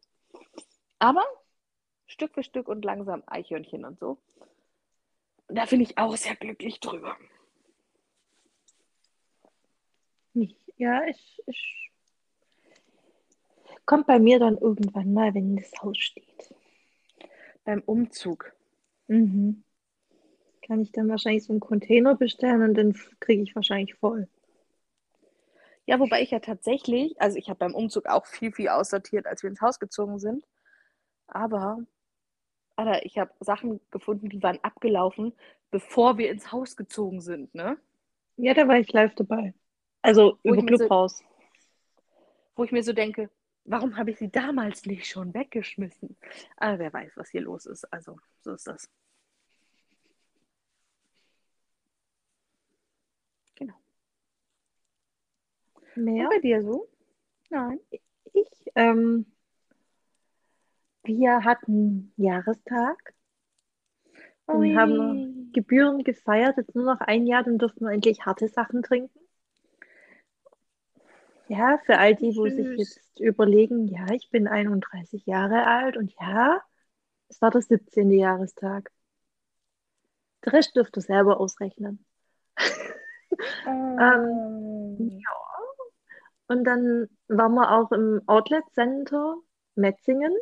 Aber Stück für Stück und langsam Eichhörnchen und so. Und da bin ich auch sehr glücklich drüber. Ja, ich, ich kommt bei mir dann irgendwann mal, wenn das Haus steht. Beim Umzug. Mhm. Kann ich dann wahrscheinlich so einen Container bestellen und dann kriege ich wahrscheinlich voll. Ja, wobei ich ja tatsächlich, also ich habe beim Umzug auch viel, viel aussortiert, als wir ins Haus gezogen sind. Aber, Alter, ich habe Sachen gefunden, die waren abgelaufen, bevor wir ins Haus gezogen sind, ne? Ja, da war ich live dabei. Also wo über Clubhaus. So, wo ich mir so denke, warum habe ich sie damals nicht schon weggeschmissen? Aber wer weiß, was hier los ist. Also, so ist das. Mehr? Und bei dir so? Nein. Ich, ähm, wir hatten Jahrestag und Ui. haben Gebühren gefeiert. Jetzt nur noch ein Jahr, dann dürfen wir endlich harte Sachen trinken. Ja, für all die, wo Süß. sich jetzt überlegen, ja, ich bin 31 Jahre alt und ja, es war der 17. Jahrestag. Der Rest dürft ihr selber ausrechnen. Oh. ähm, ja, und dann waren wir auch im Outlet Center Metzingen.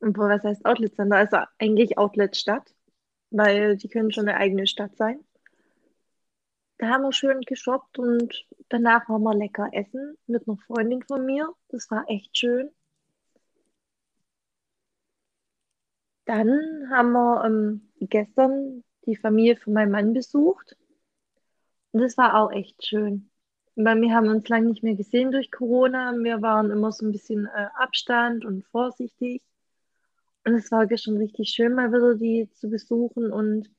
Obwohl, was heißt Outlet Center? Also eigentlich Outlet Stadt, weil die können schon eine eigene Stadt sein. Da haben wir schön geshoppt und danach waren wir lecker essen mit einer Freundin von mir. Das war echt schön. Dann haben wir ähm, gestern die Familie von meinem Mann besucht. Und das war auch echt schön. Weil wir haben uns lange nicht mehr gesehen durch Corona. Wir waren immer so ein bisschen äh, Abstand und vorsichtig. Und es war gestern richtig schön, mal wieder die zu besuchen. Und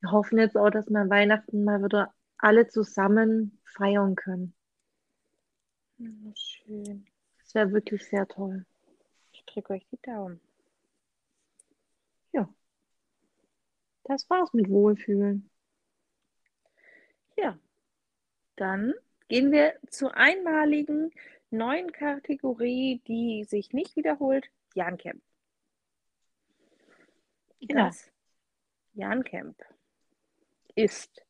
wir hoffen jetzt auch, dass wir Weihnachten mal wieder alle zusammen feiern können. Ja, schön. Das wäre wirklich sehr toll. Ich drücke euch die Daumen. Ja. Das war's mit Wohlfühlen. Ja, dann gehen wir zur einmaligen neuen Kategorie, die sich nicht wiederholt, Jan-Camp. Genau. Das Jan-Camp ist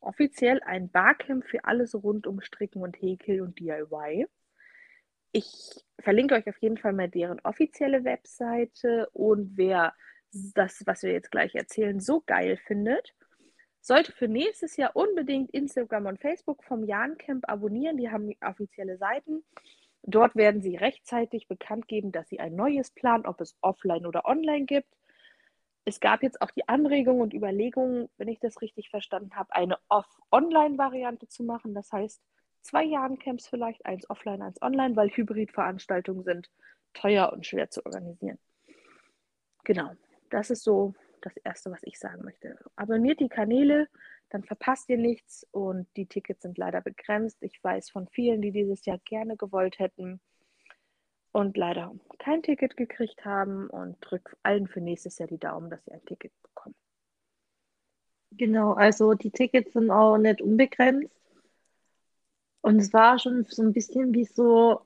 offiziell ein Barcamp für alles rund um Stricken und Häkeln und DIY. Ich verlinke euch auf jeden Fall mal deren offizielle Webseite und wer das, was wir jetzt gleich erzählen, so geil findet, sollte für nächstes Jahr unbedingt Instagram und Facebook vom Jan Camp abonnieren. Die haben offizielle Seiten. Dort werden sie rechtzeitig bekannt geben, dass sie ein neues planen, ob es offline oder online gibt. Es gab jetzt auch die Anregung und Überlegung, wenn ich das richtig verstanden habe, eine Off-Online-Variante zu machen. Das heißt, zwei Jahren-Camps vielleicht, eins offline, eins online, weil Hybrid-Veranstaltungen sind teuer und schwer zu organisieren. Genau, das ist so das Erste, was ich sagen möchte. Abonniert die Kanäle, dann verpasst ihr nichts und die Tickets sind leider begrenzt. Ich weiß von vielen, die dieses Jahr gerne gewollt hätten und leider kein Ticket gekriegt haben und drückt allen für nächstes Jahr die Daumen, dass sie ein Ticket bekommen. Genau, also die Tickets sind auch nicht unbegrenzt. Und es war schon so ein bisschen wie so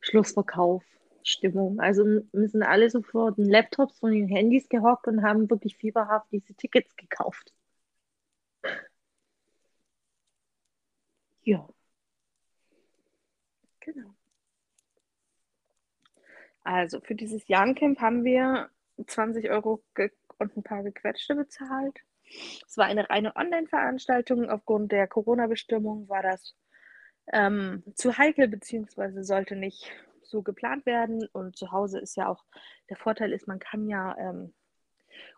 Schlussverkauf. Stimmung. Also sind alle so vor den Laptops von den Handys gehockt und haben wirklich fieberhaft diese Tickets gekauft. Ja. Genau. Also für dieses Jahrencamp haben wir 20 Euro und ein paar gequetschte bezahlt. Es war eine reine Online-Veranstaltung. Aufgrund der Corona-Bestimmung war das ähm, zu heikel, beziehungsweise sollte nicht so geplant werden. Und zu Hause ist ja auch, der Vorteil ist, man kann ja ähm,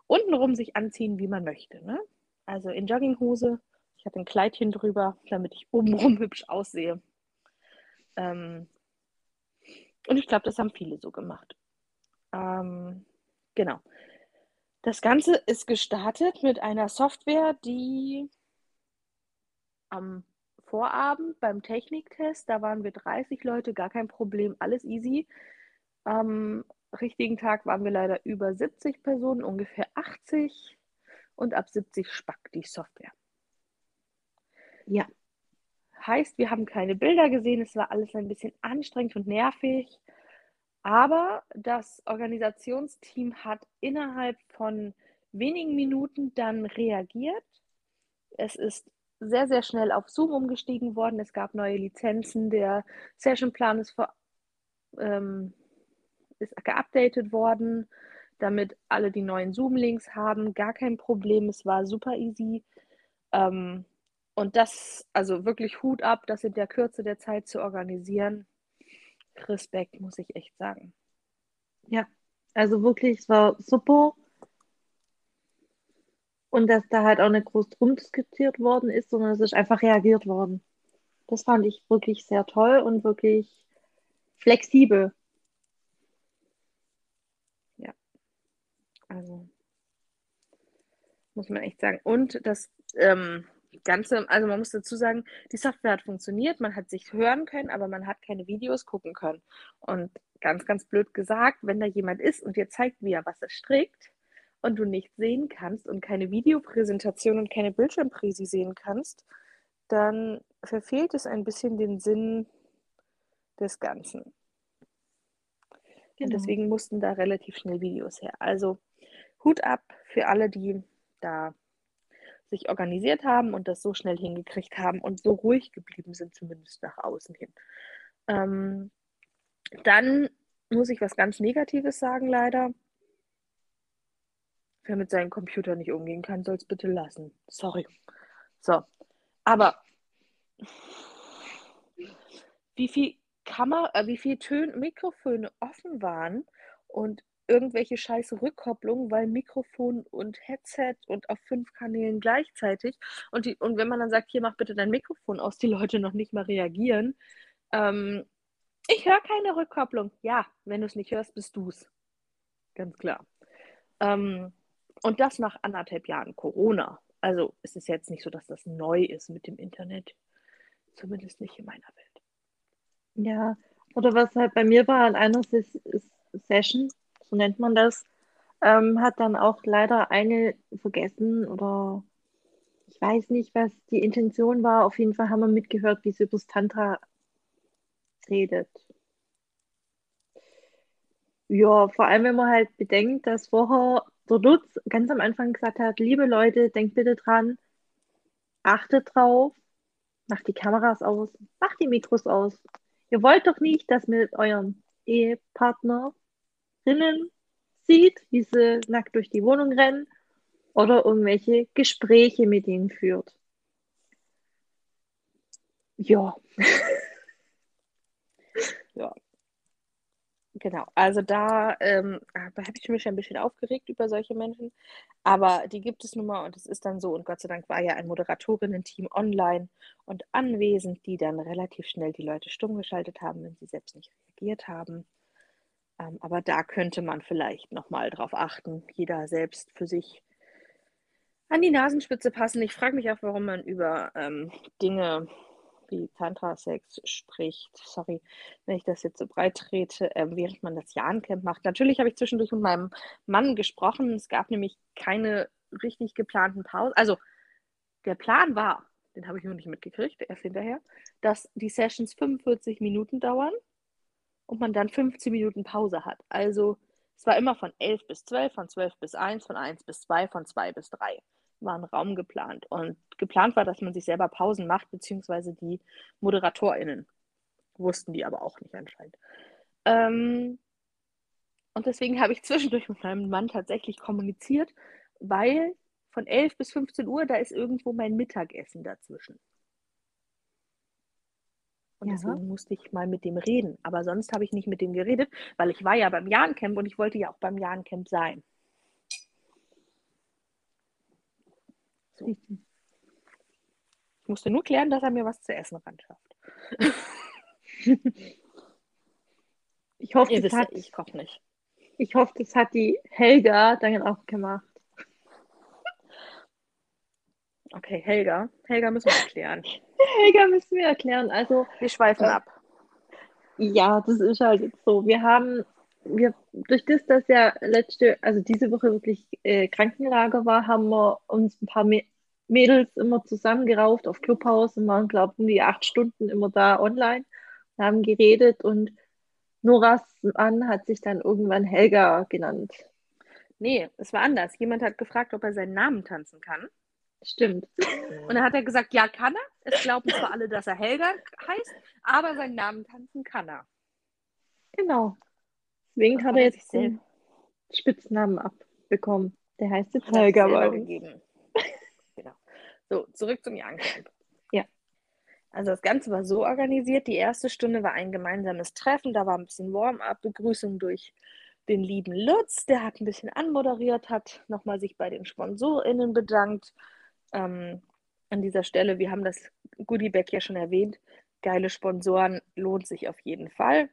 untenrum sich anziehen, wie man möchte. Ne? Also in Jogginghose. Ich habe ein Kleidchen drüber, damit ich obenrum hübsch aussehe. Ähm, und ich glaube, das haben viele so gemacht. Ähm, genau. Das Ganze ist gestartet mit einer Software, die am Vorabend beim Techniktest, da waren wir 30 Leute, gar kein Problem, alles easy. Am richtigen Tag waren wir leider über 70 Personen, ungefähr 80 und ab 70 spackt die Software. Ja. Heißt, wir haben keine Bilder gesehen, es war alles ein bisschen anstrengend und nervig. Aber das Organisationsteam hat innerhalb von wenigen Minuten dann reagiert. Es ist sehr, sehr schnell auf Zoom umgestiegen worden. Es gab neue Lizenzen. Der Sessionplan ist, ähm, ist geupdatet worden, damit alle die neuen Zoom-Links haben. Gar kein Problem. Es war super easy. Ähm, und das, also wirklich Hut ab, das in der Kürze der Zeit zu organisieren. Respekt, muss ich echt sagen. Ja, also wirklich, es war super. Und dass da halt auch nicht groß drum diskutiert worden ist, sondern es ist einfach reagiert worden. Das fand ich wirklich sehr toll und wirklich flexibel. Ja. Also muss man echt sagen. Und das ähm, Ganze, also man muss dazu sagen, die Software hat funktioniert, man hat sich hören können, aber man hat keine Videos gucken können. Und ganz, ganz blöd gesagt, wenn da jemand ist und dir zeigt, wie er was er strickt, und du nicht sehen kannst und keine Videopräsentation und keine Bildschirmpräsi sehen kannst, dann verfehlt es ein bisschen den Sinn des Ganzen. Genau. Und deswegen mussten da relativ schnell Videos her. Also Hut ab für alle, die da sich organisiert haben und das so schnell hingekriegt haben und so ruhig geblieben sind, zumindest nach außen hin. Ähm, dann muss ich was ganz Negatives sagen, leider. Wer mit seinem Computer nicht umgehen kann, soll es bitte lassen. Sorry. So. Aber wie viel Kamera, äh, wie viel Tön Mikrofone offen waren und irgendwelche scheiß Rückkopplungen, weil Mikrofon und Headset und auf fünf Kanälen gleichzeitig. Und, die, und wenn man dann sagt, hier mach bitte dein Mikrofon aus, die Leute noch nicht mal reagieren. Ähm, ich höre keine Rückkopplung. Ja, wenn du es nicht hörst, bist du es. Ganz klar. Ähm, und das nach anderthalb Jahren Corona. Also es ist jetzt nicht so, dass das neu ist mit dem Internet. Zumindest nicht in meiner Welt. Ja, oder was halt bei mir war an einer Session, so nennt man das, ähm, hat dann auch leider eine vergessen oder ich weiß nicht, was die Intention war. Auf jeden Fall haben wir mitgehört, wie sie über das Tantra redet. Ja, vor allem, wenn man halt bedenkt, dass vorher der Lutz ganz am Anfang gesagt hat, liebe Leute, denkt bitte dran, achtet drauf, macht die Kameras aus, macht die Mikros aus. Ihr wollt doch nicht, dass mit euren Ehepartnerinnen sieht, wie sie nackt durch die Wohnung rennen oder irgendwelche Gespräche mit ihnen führt. Ja. Genau, also da ähm, habe ich mich ein bisschen aufgeregt über solche Menschen, aber die gibt es nun mal und es ist dann so und Gott sei Dank war ja ein Moderatorinnen-Team online und anwesend, die dann relativ schnell die Leute stumm geschaltet haben, wenn sie selbst nicht reagiert haben. Ähm, aber da könnte man vielleicht nochmal drauf achten, jeder selbst für sich an die Nasenspitze passen. Ich frage mich auch, warum man über ähm, Dinge wie Tantra-Sex spricht. Sorry, wenn ich das jetzt so breit trete, äh, während man das Jahrencamp macht. Natürlich habe ich zwischendurch mit meinem Mann gesprochen. Es gab nämlich keine richtig geplanten Pausen. Also der Plan war, den habe ich noch nicht mitgekriegt, erst hinterher, dass die Sessions 45 Minuten dauern und man dann 15 Minuten Pause hat. Also es war immer von 11 bis 12, von 12 bis 1, von 1 bis 2, von 2 bis 3 war ein Raum geplant. Und geplant war, dass man sich selber Pausen macht, beziehungsweise die ModeratorInnen. Wussten die aber auch nicht anscheinend. Ähm, und deswegen habe ich zwischendurch mit meinem Mann tatsächlich kommuniziert, weil von 11 bis 15 Uhr, da ist irgendwo mein Mittagessen dazwischen. Und ja. deswegen musste ich mal mit dem reden. Aber sonst habe ich nicht mit dem geredet, weil ich war ja beim Jahrencamp und ich wollte ja auch beim Jahrencamp sein. So. Ich musste nur klären, dass er mir was zu essen ran schafft. ich hoffe, das hat, ich koche nicht. Ich hoffe, das hat die Helga dann auch gemacht. Okay, Helga. Helga müssen wir erklären. Helga müssen wir erklären. Also, wir schweifen äh, ab. Ja, das ist halt jetzt so. Wir haben, wir, durch das, dass ja letzte, also diese Woche wirklich äh, Krankenlager war, haben wir uns ein paar Mädels immer zusammengerauft auf Clubhaus und waren, glaube ich, um die acht Stunden immer da online und haben geredet und Noras Mann hat sich dann irgendwann Helga genannt. Nee, es war anders. Jemand hat gefragt, ob er seinen Namen tanzen kann. Stimmt. Und dann hat er gesagt, ja, kann er. Es glauben zwar alle, dass er Helga heißt, aber seinen Namen tanzen kann er. Genau. Deswegen das hat er jetzt den Spitznamen abbekommen. Der heißt jetzt Helga. Gegeben. So, zurück zum Young Ja. Also das Ganze war so organisiert. Die erste Stunde war ein gemeinsames Treffen. Da war ein bisschen Warm-up, Begrüßung durch den lieben Lutz. Der hat ein bisschen anmoderiert, hat nochmal sich bei den SponsorInnen bedankt ähm, an dieser Stelle, wir haben das Goodiebag ja schon erwähnt, geile Sponsoren lohnt sich auf jeden Fall.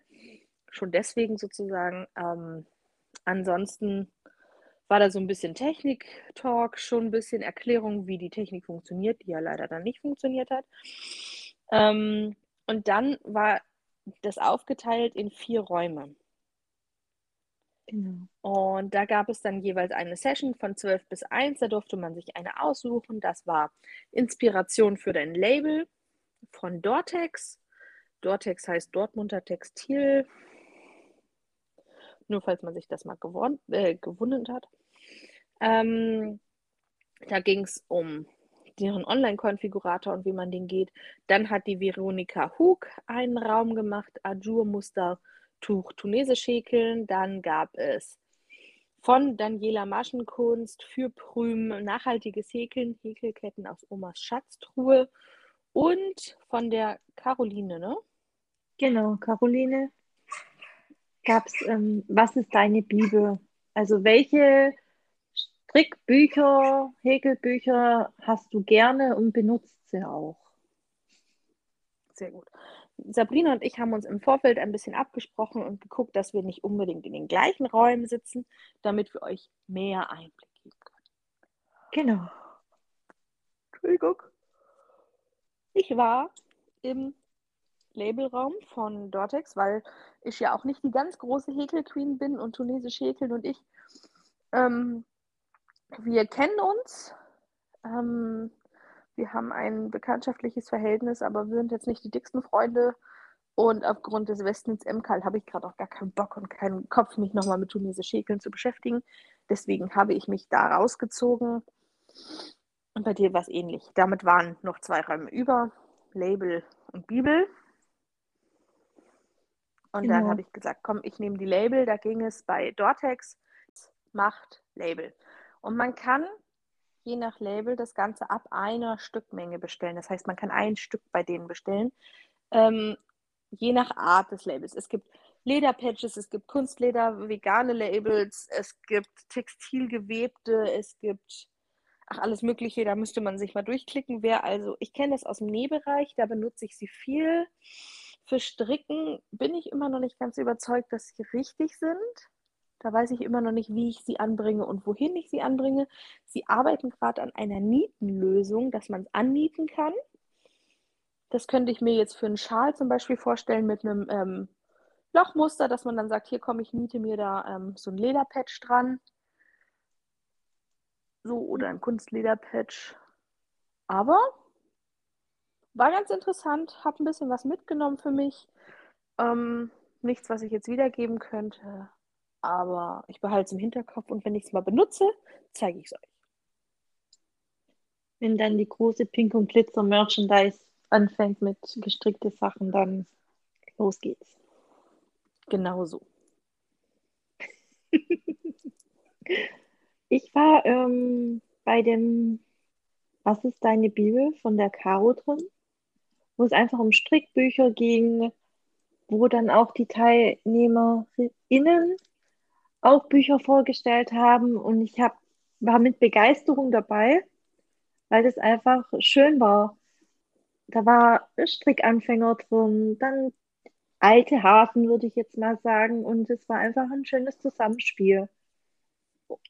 Schon deswegen sozusagen. Ähm, ansonsten war da so ein bisschen Technik-Talk, schon ein bisschen Erklärung, wie die Technik funktioniert, die ja leider dann nicht funktioniert hat. Ähm, und dann war das aufgeteilt in vier Räume. Genau. Und da gab es dann jeweils eine Session von 12 bis 1. Da durfte man sich eine aussuchen. Das war Inspiration für dein Label von Dortex. Dortex heißt Dortmunder Textil. Nur falls man sich das mal gewon äh, gewundert hat. Ähm, da ging es um deren Online-Konfigurator und wie man den geht. Dann hat die Veronika Hug einen Raum gemacht, Azure-Muster Tuch Tunesisch häkeln. Dann gab es von Daniela Maschenkunst für Prüm nachhaltiges Häkeln, Häkelketten aus Omas Schatztruhe und von der Caroline, ne? Genau, Caroline gab es, ähm, was ist deine Bibel? Also welche Strickbücher, Häkelbücher hast du gerne und benutzt sie auch? Sehr gut. Sabrina und ich haben uns im Vorfeld ein bisschen abgesprochen und geguckt, dass wir nicht unbedingt in den gleichen Räumen sitzen, damit wir euch mehr Einblick geben können. Genau. Entschuldigung. Ich war im Labelraum von Dortex, weil ich ja auch nicht die ganz große Häkelqueen bin und tunesisch häkeln und ich. Ähm, wir kennen uns. Ähm, wir haben ein bekanntschaftliches Verhältnis, aber wir sind jetzt nicht die dicksten Freunde. Und aufgrund des Westens MKAL habe ich gerade auch gar keinen Bock und keinen Kopf, mich nochmal mit tunesisch Häkeln zu beschäftigen. Deswegen habe ich mich da rausgezogen. Und bei dir war es ähnlich. Damit waren noch zwei Räume über, Label und Bibel. Und genau. dann habe ich gesagt, komm, ich nehme die Label. Da ging es bei Dortex, macht Label. Und man kann je nach Label das Ganze ab einer Stückmenge bestellen. Das heißt, man kann ein Stück bei denen bestellen. Ähm, je nach Art des Labels. Es gibt Lederpatches, es gibt Kunstleder, vegane Labels, es gibt textilgewebte, es gibt ach, alles Mögliche. Da müsste man sich mal durchklicken. Wer also, ich kenne das aus dem Nähbereich, da benutze ich sie viel. Für Stricken bin ich immer noch nicht ganz überzeugt, dass sie richtig sind. Da weiß ich immer noch nicht, wie ich sie anbringe und wohin ich sie anbringe. Sie arbeiten gerade an einer Nietenlösung, dass man es annieten kann. Das könnte ich mir jetzt für einen Schal zum Beispiel vorstellen mit einem ähm, Lochmuster, dass man dann sagt, hier komme ich niete mir da ähm, so ein Lederpatch dran. So, oder ein Kunstlederpatch. Aber war ganz interessant, habe ein bisschen was mitgenommen für mich. Ähm, nichts, was ich jetzt wiedergeben könnte. Aber ich behalte es im Hinterkopf und wenn ich es mal benutze, zeige ich es euch. Wenn dann die große Pink und Glitzer Merchandise anfängt mit gestrickte Sachen, dann los geht's. Genau so. ich war ähm, bei dem Was ist deine Bibel von der Caro drin, wo es einfach um Strickbücher ging, wo dann auch die TeilnehmerInnen auch Bücher vorgestellt haben und ich hab, war mit Begeisterung dabei, weil das einfach schön war. Da war Strickanfänger drin, dann alte Hafen, würde ich jetzt mal sagen, und es war einfach ein schönes Zusammenspiel.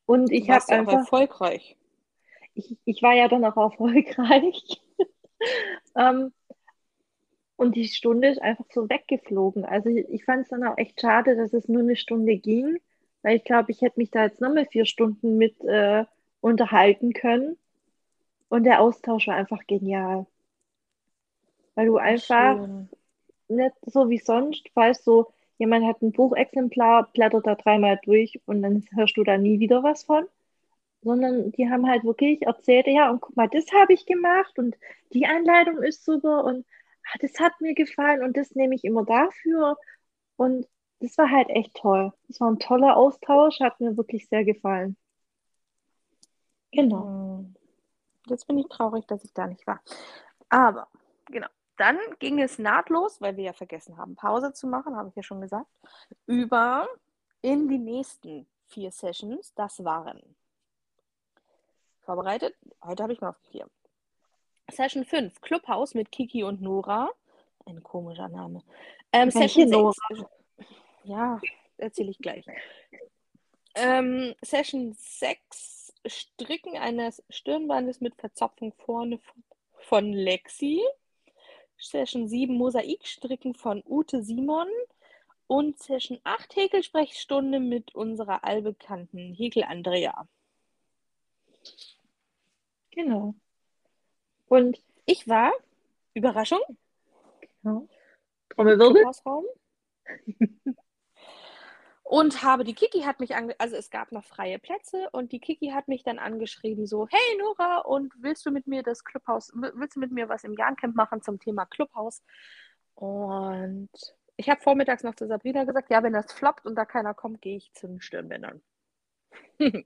Und ich habe einfach erfolgreich. Ich, ich war ja dann auch erfolgreich. ähm, und die Stunde ist einfach so weggeflogen. Also ich, ich fand es dann auch echt schade, dass es nur eine Stunde ging. Weil ich glaube, ich hätte mich da jetzt nochmal vier Stunden mit äh, unterhalten können. Und der Austausch war einfach genial. Weil du einfach Schön. nicht so wie sonst, weißt so, jemand hat ein Buchexemplar, blättert da dreimal durch und dann hörst du da nie wieder was von. Sondern die haben halt wirklich erzählt, ja, und guck mal, das habe ich gemacht und die Anleitung ist super und ah, das hat mir gefallen und das nehme ich immer dafür. Und das war halt echt toll. Das war ein toller Austausch, hat mir wirklich sehr gefallen. Genau. Hm. Jetzt bin ich traurig, dass ich da nicht war. Aber, genau. Dann ging es nahtlos, weil wir ja vergessen haben, Pause zu machen, habe ich ja schon gesagt, über in die nächsten vier Sessions. Das waren vorbereitet. Heute habe ich mal auf vier. Session 5, Clubhouse mit Kiki und Nora. Ein komischer Name. Ähm, Session 6, ja, erzähle ich gleich. Ähm, Session 6, Stricken eines Stirnbandes mit Verzopfung vorne von Lexi. Session 7, Mosaikstricken von Ute Simon. Und Session 8, Häkelsprechstunde mit unserer allbekannten Häkel Andrea. Genau. Und ich war, Überraschung, genau. Trommelwirbel. Und habe die Kiki hat mich ange also es gab noch freie Plätze und die Kiki hat mich dann angeschrieben so, hey Nora, und willst du mit mir das Clubhaus, willst du mit mir was im Jahrencamp machen zum Thema Clubhaus? Und Ich habe vormittags noch zu Sabrina gesagt, ja, wenn das floppt und da keiner kommt, gehe ich zu den Stirnbändern.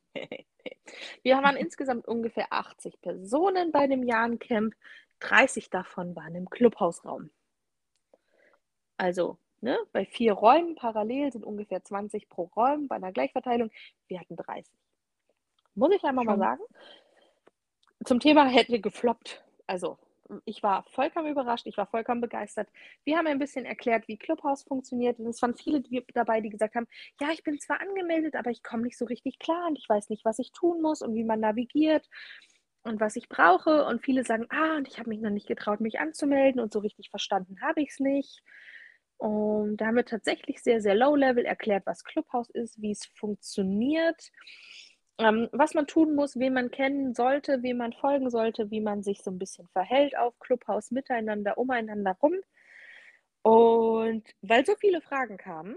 Wir waren insgesamt ungefähr 80 Personen bei dem Jahrencamp. 30 davon waren im Clubhausraum. Also ne, bei vier Räumen parallel sind ungefähr 20 pro Räum bei einer Gleichverteilung. Wir hatten 30. Muss ich einmal Schon. mal sagen. Zum Thema hätte gefloppt. Also ich war vollkommen überrascht, ich war vollkommen begeistert. Wir haben ein bisschen erklärt, wie Clubhouse funktioniert. Und es waren viele dabei, die gesagt haben, ja, ich bin zwar angemeldet, aber ich komme nicht so richtig klar und ich weiß nicht, was ich tun muss und wie man navigiert und was ich brauche. Und viele sagen, ah, und ich habe mich noch nicht getraut, mich anzumelden und so richtig verstanden habe ich es nicht. Und da haben wir tatsächlich sehr, sehr low-level erklärt, was Clubhouse ist, wie es funktioniert ähm, was man tun muss, wen man kennen sollte, wem man folgen sollte, wie man sich so ein bisschen verhält auf Clubhouse miteinander, umeinander rum. Und weil so viele Fragen kamen,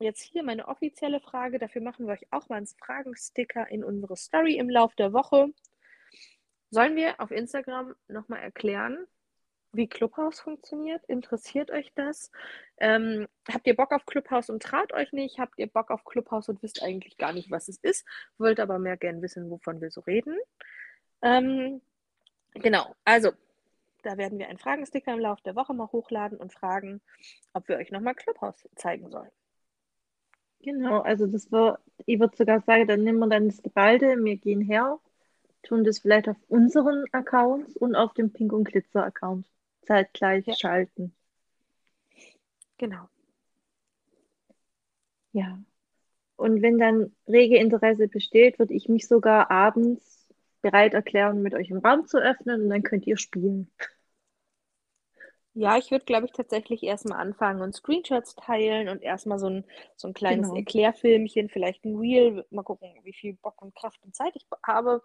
jetzt hier meine offizielle Frage, dafür machen wir euch auch mal einen Fragensticker in unsere Story im Laufe der Woche. Sollen wir auf Instagram nochmal erklären, wie Clubhouse funktioniert? Interessiert euch das? Ähm, habt ihr Bock auf Clubhouse und traut euch nicht? Habt ihr Bock auf Clubhouse und wisst eigentlich gar nicht, was es ist? Wollt aber mehr gern wissen, wovon wir so reden? Ähm, genau, also da werden wir einen Fragensticker im Laufe der Woche mal hochladen und fragen, ob wir euch nochmal Clubhouse zeigen sollen. Genau, also das war, ich würde sogar sagen, dann nehmen wir dann das Gebalde, wir gehen her, tun das vielleicht auf unseren Accounts und auf dem Pink und Glitzer Account zeitgleich ja. schalten. Genau. Ja. Und wenn dann rege Interesse besteht, würde ich mich sogar abends bereit erklären, mit euch im Raum zu öffnen und dann könnt ihr spielen. Ja, ich würde, glaube ich, tatsächlich erstmal anfangen und Screenshots teilen und erstmal so ein, so ein kleines genau. Erklärfilmchen, vielleicht ein Reel, mal gucken, wie viel Bock und Kraft und Zeit ich habe,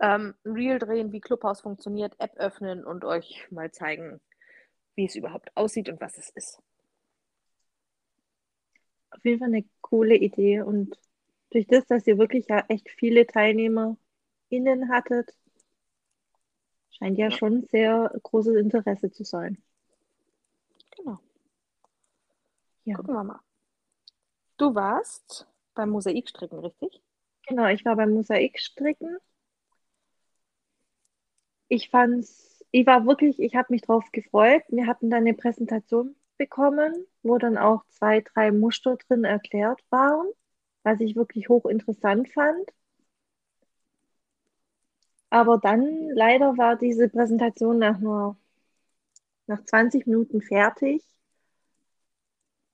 ähm, ein Reel drehen, wie Clubhouse funktioniert, App öffnen und euch mal zeigen, wie es überhaupt aussieht und was es ist. Auf jeden Fall eine coole Idee und durch das, dass ihr wirklich ja echt viele TeilnehmerInnen hattet, scheint ja, ja. schon sehr großes Interesse zu sein. Genau. Ja. Gucken wir mal. Du warst beim Mosaikstricken, richtig? Genau, ich war beim Mosaikstricken ich fand's, ich war wirklich, ich habe mich drauf gefreut. Wir hatten dann eine Präsentation bekommen, wo dann auch zwei, drei Muster drin erklärt waren, was ich wirklich hochinteressant fand. Aber dann leider war diese Präsentation nach nur nach 20 Minuten fertig.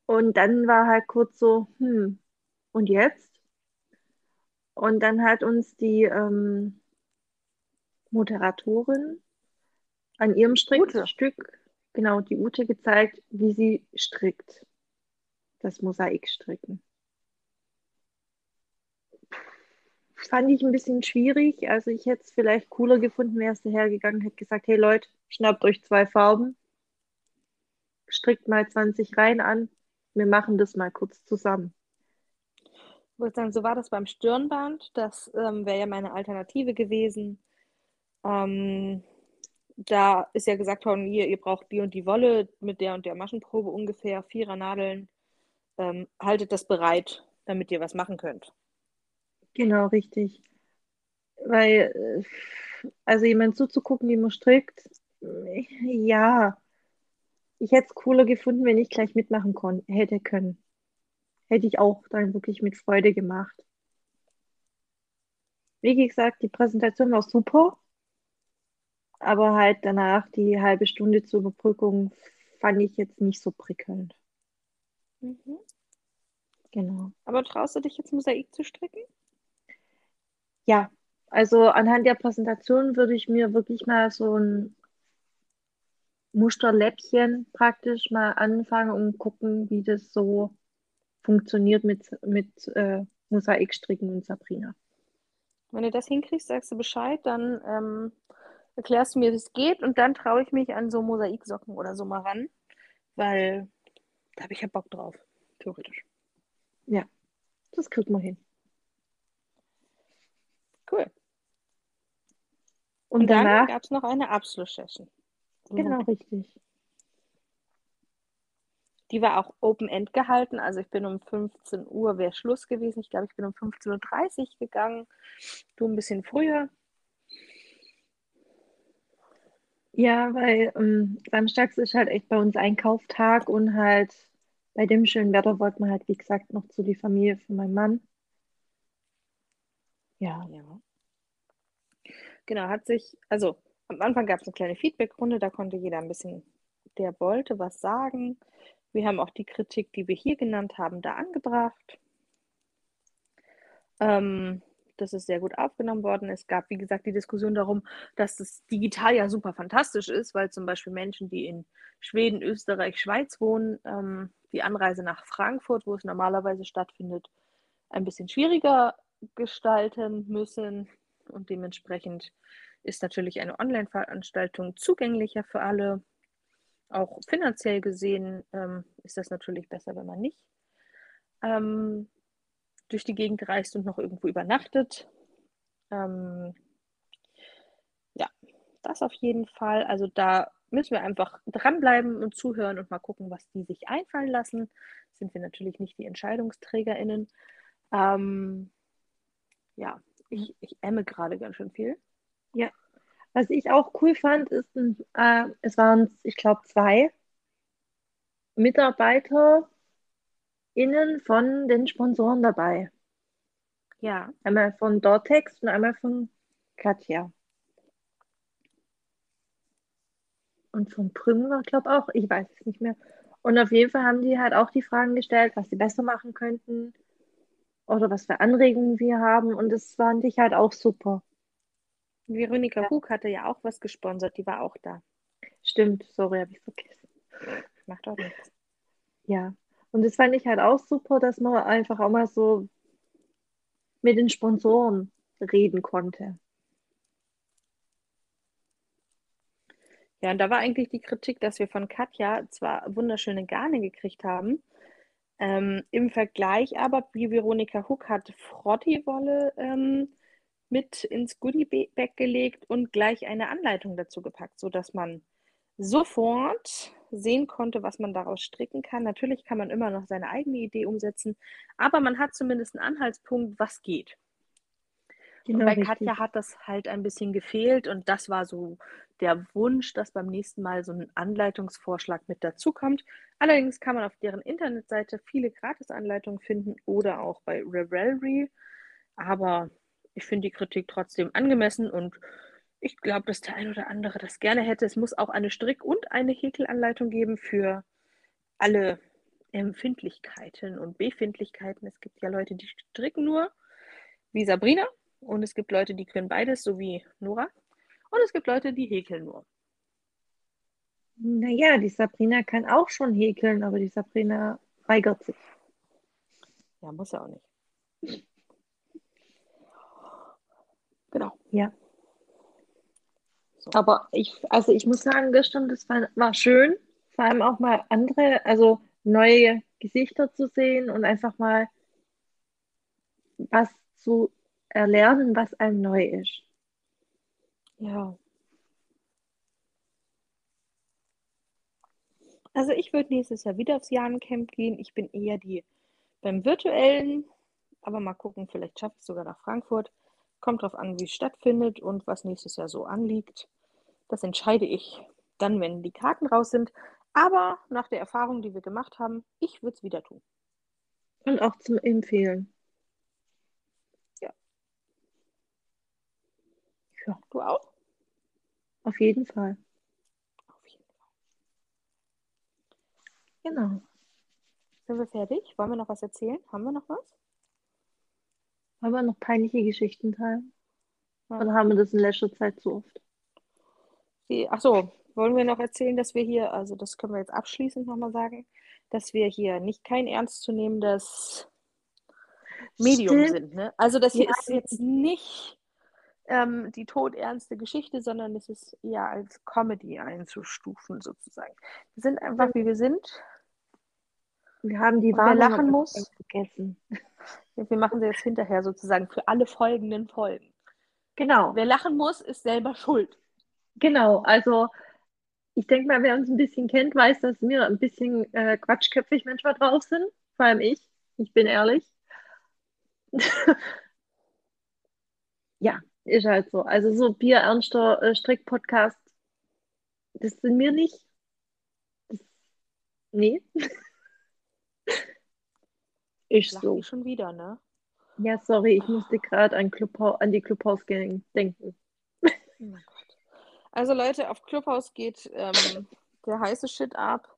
Und dann war halt kurz so, hm, und jetzt? Und dann hat uns die ähm, Moderatorin an ihrem Strickstück, genau, die Ute gezeigt, wie sie strickt. Das Mosaikstricken. Fand ich ein bisschen schwierig. Also ich hätte es vielleicht cooler gefunden, wäre es dahergegangen, hätte gesagt, hey Leute, schnappt euch zwei Farben, strickt mal 20 Reihen an, wir machen das mal kurz zusammen. Ich würde sagen, so war das beim Stirnband. Das ähm, wäre ja meine Alternative gewesen. Ähm, da ist ja gesagt worden, ihr, ihr braucht die und die Wolle mit der und der Maschenprobe ungefähr, vierer Nadeln. Ähm, haltet das bereit, damit ihr was machen könnt. Genau, richtig. Weil, äh, also jemand zuzugucken, wie man strickt, ja, ich hätte es cooler gefunden, wenn ich gleich mitmachen hätte können. Hätte ich auch dann wirklich mit Freude gemacht. Wie gesagt, die Präsentation war super aber halt danach die halbe Stunde zur Überbrückung fand ich jetzt nicht so prickelnd. Mhm. Genau. Aber traust du dich jetzt Mosaik zu stricken? Ja, also anhand der Präsentation würde ich mir wirklich mal so ein Musterläppchen praktisch mal anfangen und gucken, wie das so funktioniert mit, mit äh, Mosaikstricken und Sabrina. Wenn du das hinkriegst, sagst du Bescheid, dann ähm, erklärst du mir, wie es geht und dann traue ich mich an so Mosaiksocken oder so mal ran, weil da habe ich ja Bock drauf, theoretisch. Ja, das kriegt man hin. Cool. Und, und dann gab es noch eine Abschlusssession. Genau, richtig. Die war auch Open-End gehalten. Also ich bin um 15 Uhr, wäre Schluss gewesen. Ich glaube, ich bin um 15.30 Uhr gegangen. Du ein bisschen früher. Ja, weil ähm, samstags ist halt echt bei uns Einkauftag und halt bei dem schönen Wetter wollten wir halt, wie gesagt, noch zu die Familie von meinem Mann. Ja. ja. Genau, hat sich, also am Anfang gab es eine kleine Feedbackrunde, da konnte jeder ein bisschen, der wollte, was sagen. Wir haben auch die Kritik, die wir hier genannt haben, da angebracht. Ähm, das ist sehr gut aufgenommen worden. Es gab, wie gesagt, die Diskussion darum, dass das digital ja super fantastisch ist, weil zum Beispiel Menschen, die in Schweden, Österreich, Schweiz wohnen, ähm, die Anreise nach Frankfurt, wo es normalerweise stattfindet, ein bisschen schwieriger gestalten müssen. Und dementsprechend ist natürlich eine Online-Veranstaltung zugänglicher für alle. Auch finanziell gesehen ähm, ist das natürlich besser, wenn man nicht ähm, durch die Gegend reist und noch irgendwo übernachtet. Ähm, ja, das auf jeden Fall. Also da müssen wir einfach dranbleiben und zuhören und mal gucken, was die sich einfallen lassen. Sind wir natürlich nicht die EntscheidungsträgerInnen. Ähm, ja, ich, ich emme gerade ganz schön viel. Ja. Was ich auch cool fand, ist, äh, es waren, ich glaube, zwei MitarbeiterInnen von den Sponsoren dabei. Ja. Einmal von Dortex und einmal von Katja. Und von Prüm war, glaube ich, auch, ich weiß es nicht mehr. Und auf jeden Fall haben die halt auch die Fragen gestellt, was sie besser machen könnten oder was für Anregungen wir haben. Und das fand ich halt auch super. Veronika ja. Hatte ja auch was gesponsert, die war auch da. Stimmt, sorry, habe ich vergessen. Macht auch nichts. Ja, und das fand ich halt auch super, dass man einfach auch mal so mit den Sponsoren reden konnte. Ja, und da war eigentlich die Kritik, dass wir von Katja zwar wunderschöne Garne gekriegt haben, ähm, im Vergleich aber, wie Veronika Huck hat Frotti-Wolle ähm, mit ins Goodie-Bag gelegt und gleich eine Anleitung dazu gepackt, sodass man sofort sehen konnte, was man daraus stricken kann. Natürlich kann man immer noch seine eigene Idee umsetzen, aber man hat zumindest einen Anhaltspunkt, was geht. Genau, bei richtig. Katja hat das halt ein bisschen gefehlt und das war so der Wunsch, dass beim nächsten Mal so ein Anleitungsvorschlag mit dazukommt. Allerdings kann man auf deren Internetseite viele Gratisanleitungen finden oder auch bei Revelry. Aber ich finde die Kritik trotzdem angemessen und ich glaube, dass der ein oder andere das gerne hätte. Es muss auch eine Strick- und eine Häkelanleitung geben für alle Empfindlichkeiten und Befindlichkeiten. Es gibt ja Leute, die stricken nur, wie Sabrina, und es gibt Leute, die können beides, so wie Nora. Und es gibt Leute, die häkeln nur. Naja, die Sabrina kann auch schon häkeln, aber die Sabrina weigert sich. Ja, muss ja auch nicht. Genau. Ja. So. Aber ich, also ich muss sagen, gestern, das war, war schön, vor allem auch mal andere, also neue Gesichter zu sehen und einfach mal was zu erlernen, was einem neu ist. Ja. Also ich würde nächstes Jahr wieder aufs Jahrencamp gehen. Ich bin eher die beim virtuellen, aber mal gucken, vielleicht schaffe ich es sogar nach Frankfurt. Kommt drauf an, wie es stattfindet und was nächstes Jahr so anliegt. Das entscheide ich dann, wenn die Karten raus sind. Aber nach der Erfahrung, die wir gemacht haben, ich würde es wieder tun. Und auch zum Empfehlen. Ja. Ja, du auch? Auf jeden Fall. Auf jeden Fall. Genau. Sind wir fertig? Wollen wir noch was erzählen? Haben wir noch was? Wollen wir noch peinliche Geschichten teilen? Oder haben wir das in letzter Zeit so oft? Die, ach so, wollen wir noch erzählen, dass wir hier, also das können wir jetzt abschließend nochmal sagen, dass wir hier nicht kein ernstzunehmendes Medium Stimmt. sind. Ne? Also das hier ja. ist jetzt nicht ähm, die todernste Geschichte, sondern es ist eher als Comedy einzustufen sozusagen. Wir sind einfach, wie wir sind. Wir haben die muss, vergessen. Wir machen sie jetzt hinterher sozusagen für alle folgenden Folgen. Genau. Wer lachen muss, ist selber schuld. Genau, also ich denke mal, wer uns ein bisschen kennt, weiß, dass wir ein bisschen äh, quatschköpfig manchmal drauf sind. Vor allem ich. Ich bin ehrlich. ja, ist halt so. Also so bierernster äh, Strick-Podcast, das sind wir nicht. Das, nee. ist Lach so. ich schon wieder, ne? Ja, sorry, ich musste gerade an, an die Clubhouse-Gang denken. Oh mein Gott. Also Leute, auf Clubhouse geht ähm, der heiße Shit ab.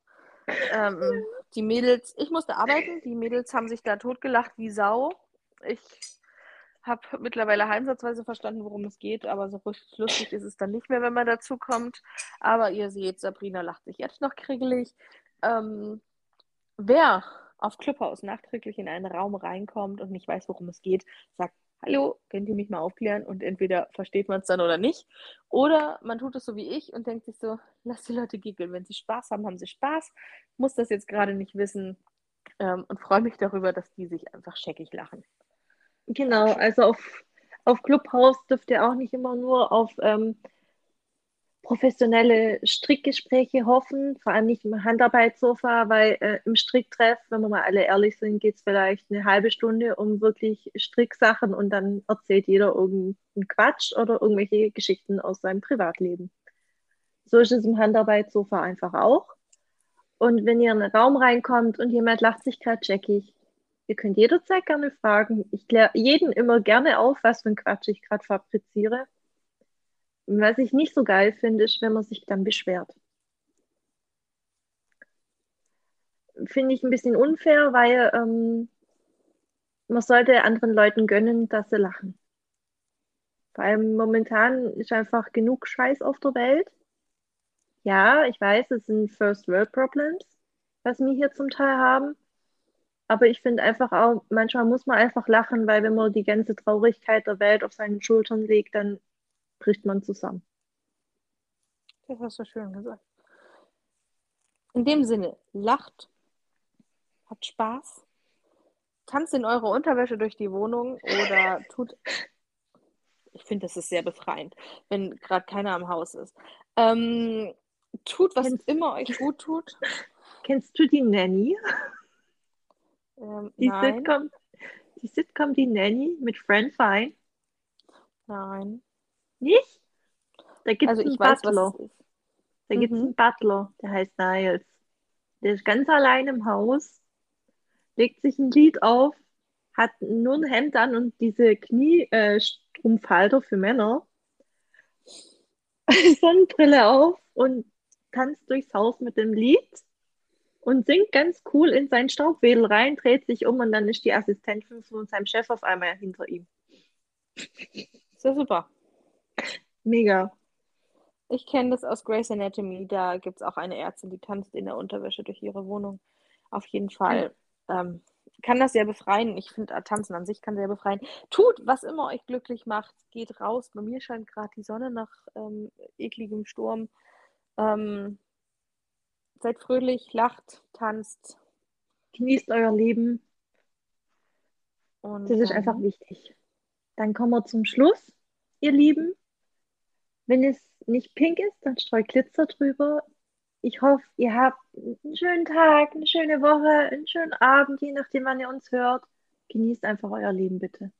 Ähm, die Mädels, ich musste arbeiten, die Mädels haben sich da totgelacht wie Sau. Ich habe mittlerweile heimsatzweise verstanden, worum es geht, aber so richtig lustig ist es dann nicht mehr, wenn man dazu kommt. Aber ihr seht, Sabrina lacht sich jetzt noch kriegelig. Ähm, wer auf Clubhouse nachträglich in einen Raum reinkommt und nicht weiß, worum es geht, sagt, hallo, könnt ihr mich mal aufklären? Und entweder versteht man es dann oder nicht. Oder man tut es so wie ich und denkt sich so, lass die Leute giggeln. Wenn sie Spaß haben, haben sie Spaß. Muss das jetzt gerade nicht wissen ähm, und freue mich darüber, dass die sich einfach scheckig lachen. Genau, also auf, auf Clubhouse dürft ihr auch nicht immer nur auf ähm, professionelle Strickgespräche hoffen, vor allem nicht im Handarbeitssofa, weil äh, im Stricktreff, wenn wir mal alle ehrlich sind, geht es vielleicht eine halbe Stunde um wirklich Stricksachen und dann erzählt jeder irgendeinen Quatsch oder irgendwelche Geschichten aus seinem Privatleben. So ist es im Handarbeitssofa einfach auch. Und wenn ihr in einen Raum reinkommt und jemand lacht sich gerade checkig, ihr könnt jederzeit gerne fragen. Ich kläre jeden immer gerne auf, was für ein Quatsch ich gerade fabriziere. Was ich nicht so geil finde, ist, wenn man sich dann beschwert. Finde ich ein bisschen unfair, weil ähm, man sollte anderen Leuten gönnen, dass sie lachen. Vor allem momentan ist einfach genug Scheiß auf der Welt. Ja, ich weiß, es sind First World Problems, was wir hier zum Teil haben. Aber ich finde einfach auch, manchmal muss man einfach lachen, weil wenn man die ganze Traurigkeit der Welt auf seinen Schultern legt, dann bricht man zusammen. Das hast du schön gesagt. In dem Sinne, lacht, habt Spaß, tanzt in eure Unterwäsche durch die Wohnung oder tut. Ich finde, das ist sehr befreiend, wenn gerade keiner am Haus ist. Ähm, tut, was Kennst- immer euch gut tut. Kennst du die Nanny? Ähm, Die nein, Sitcom, die Sitcom Die Nanny mit Fran Fine? nein. Nicht? Da gibt es Also einen weiß, Butler. ist. Da gibt es Mhm. einen Butler, der heißt Niles. Der ist ganz allein im Haus, legt sich ein Lied auf, hat nur ein Hemd an und diese Kniestrumpfhalter für Männer, Sonnenbrille auf und tanzt durchs Haus mit dem Lied und singt ganz cool in seinen Staubwedel rein, dreht sich um und dann ist die Assistentin von seinem Chef auf einmal hinter ihm. Ja super. Mega. Ich kenne das aus Grey's Anatomy. Da gibt es auch eine Ärztin, die tanzt in der Unterwäsche durch ihre Wohnung. Auf jeden Fall ähm, kann das sehr befreien. Ich finde, Tanzen an sich kann sehr befreien. Tut, was immer euch glücklich macht. Geht raus. Bei mir scheint gerade die Sonne nach ähm, ekligem Sturm. Ähm, seid fröhlich, lacht, tanzt. Genießt euer Leben. Und Das ist einfach wichtig. Dann kommen wir zum Schluss, ihr Lieben. Wenn es nicht pink ist, dann streut Glitzer drüber. Ich hoffe, ihr habt einen schönen Tag, eine schöne Woche, einen schönen Abend, je nachdem, wann ihr uns hört. Genießt einfach euer Leben, bitte.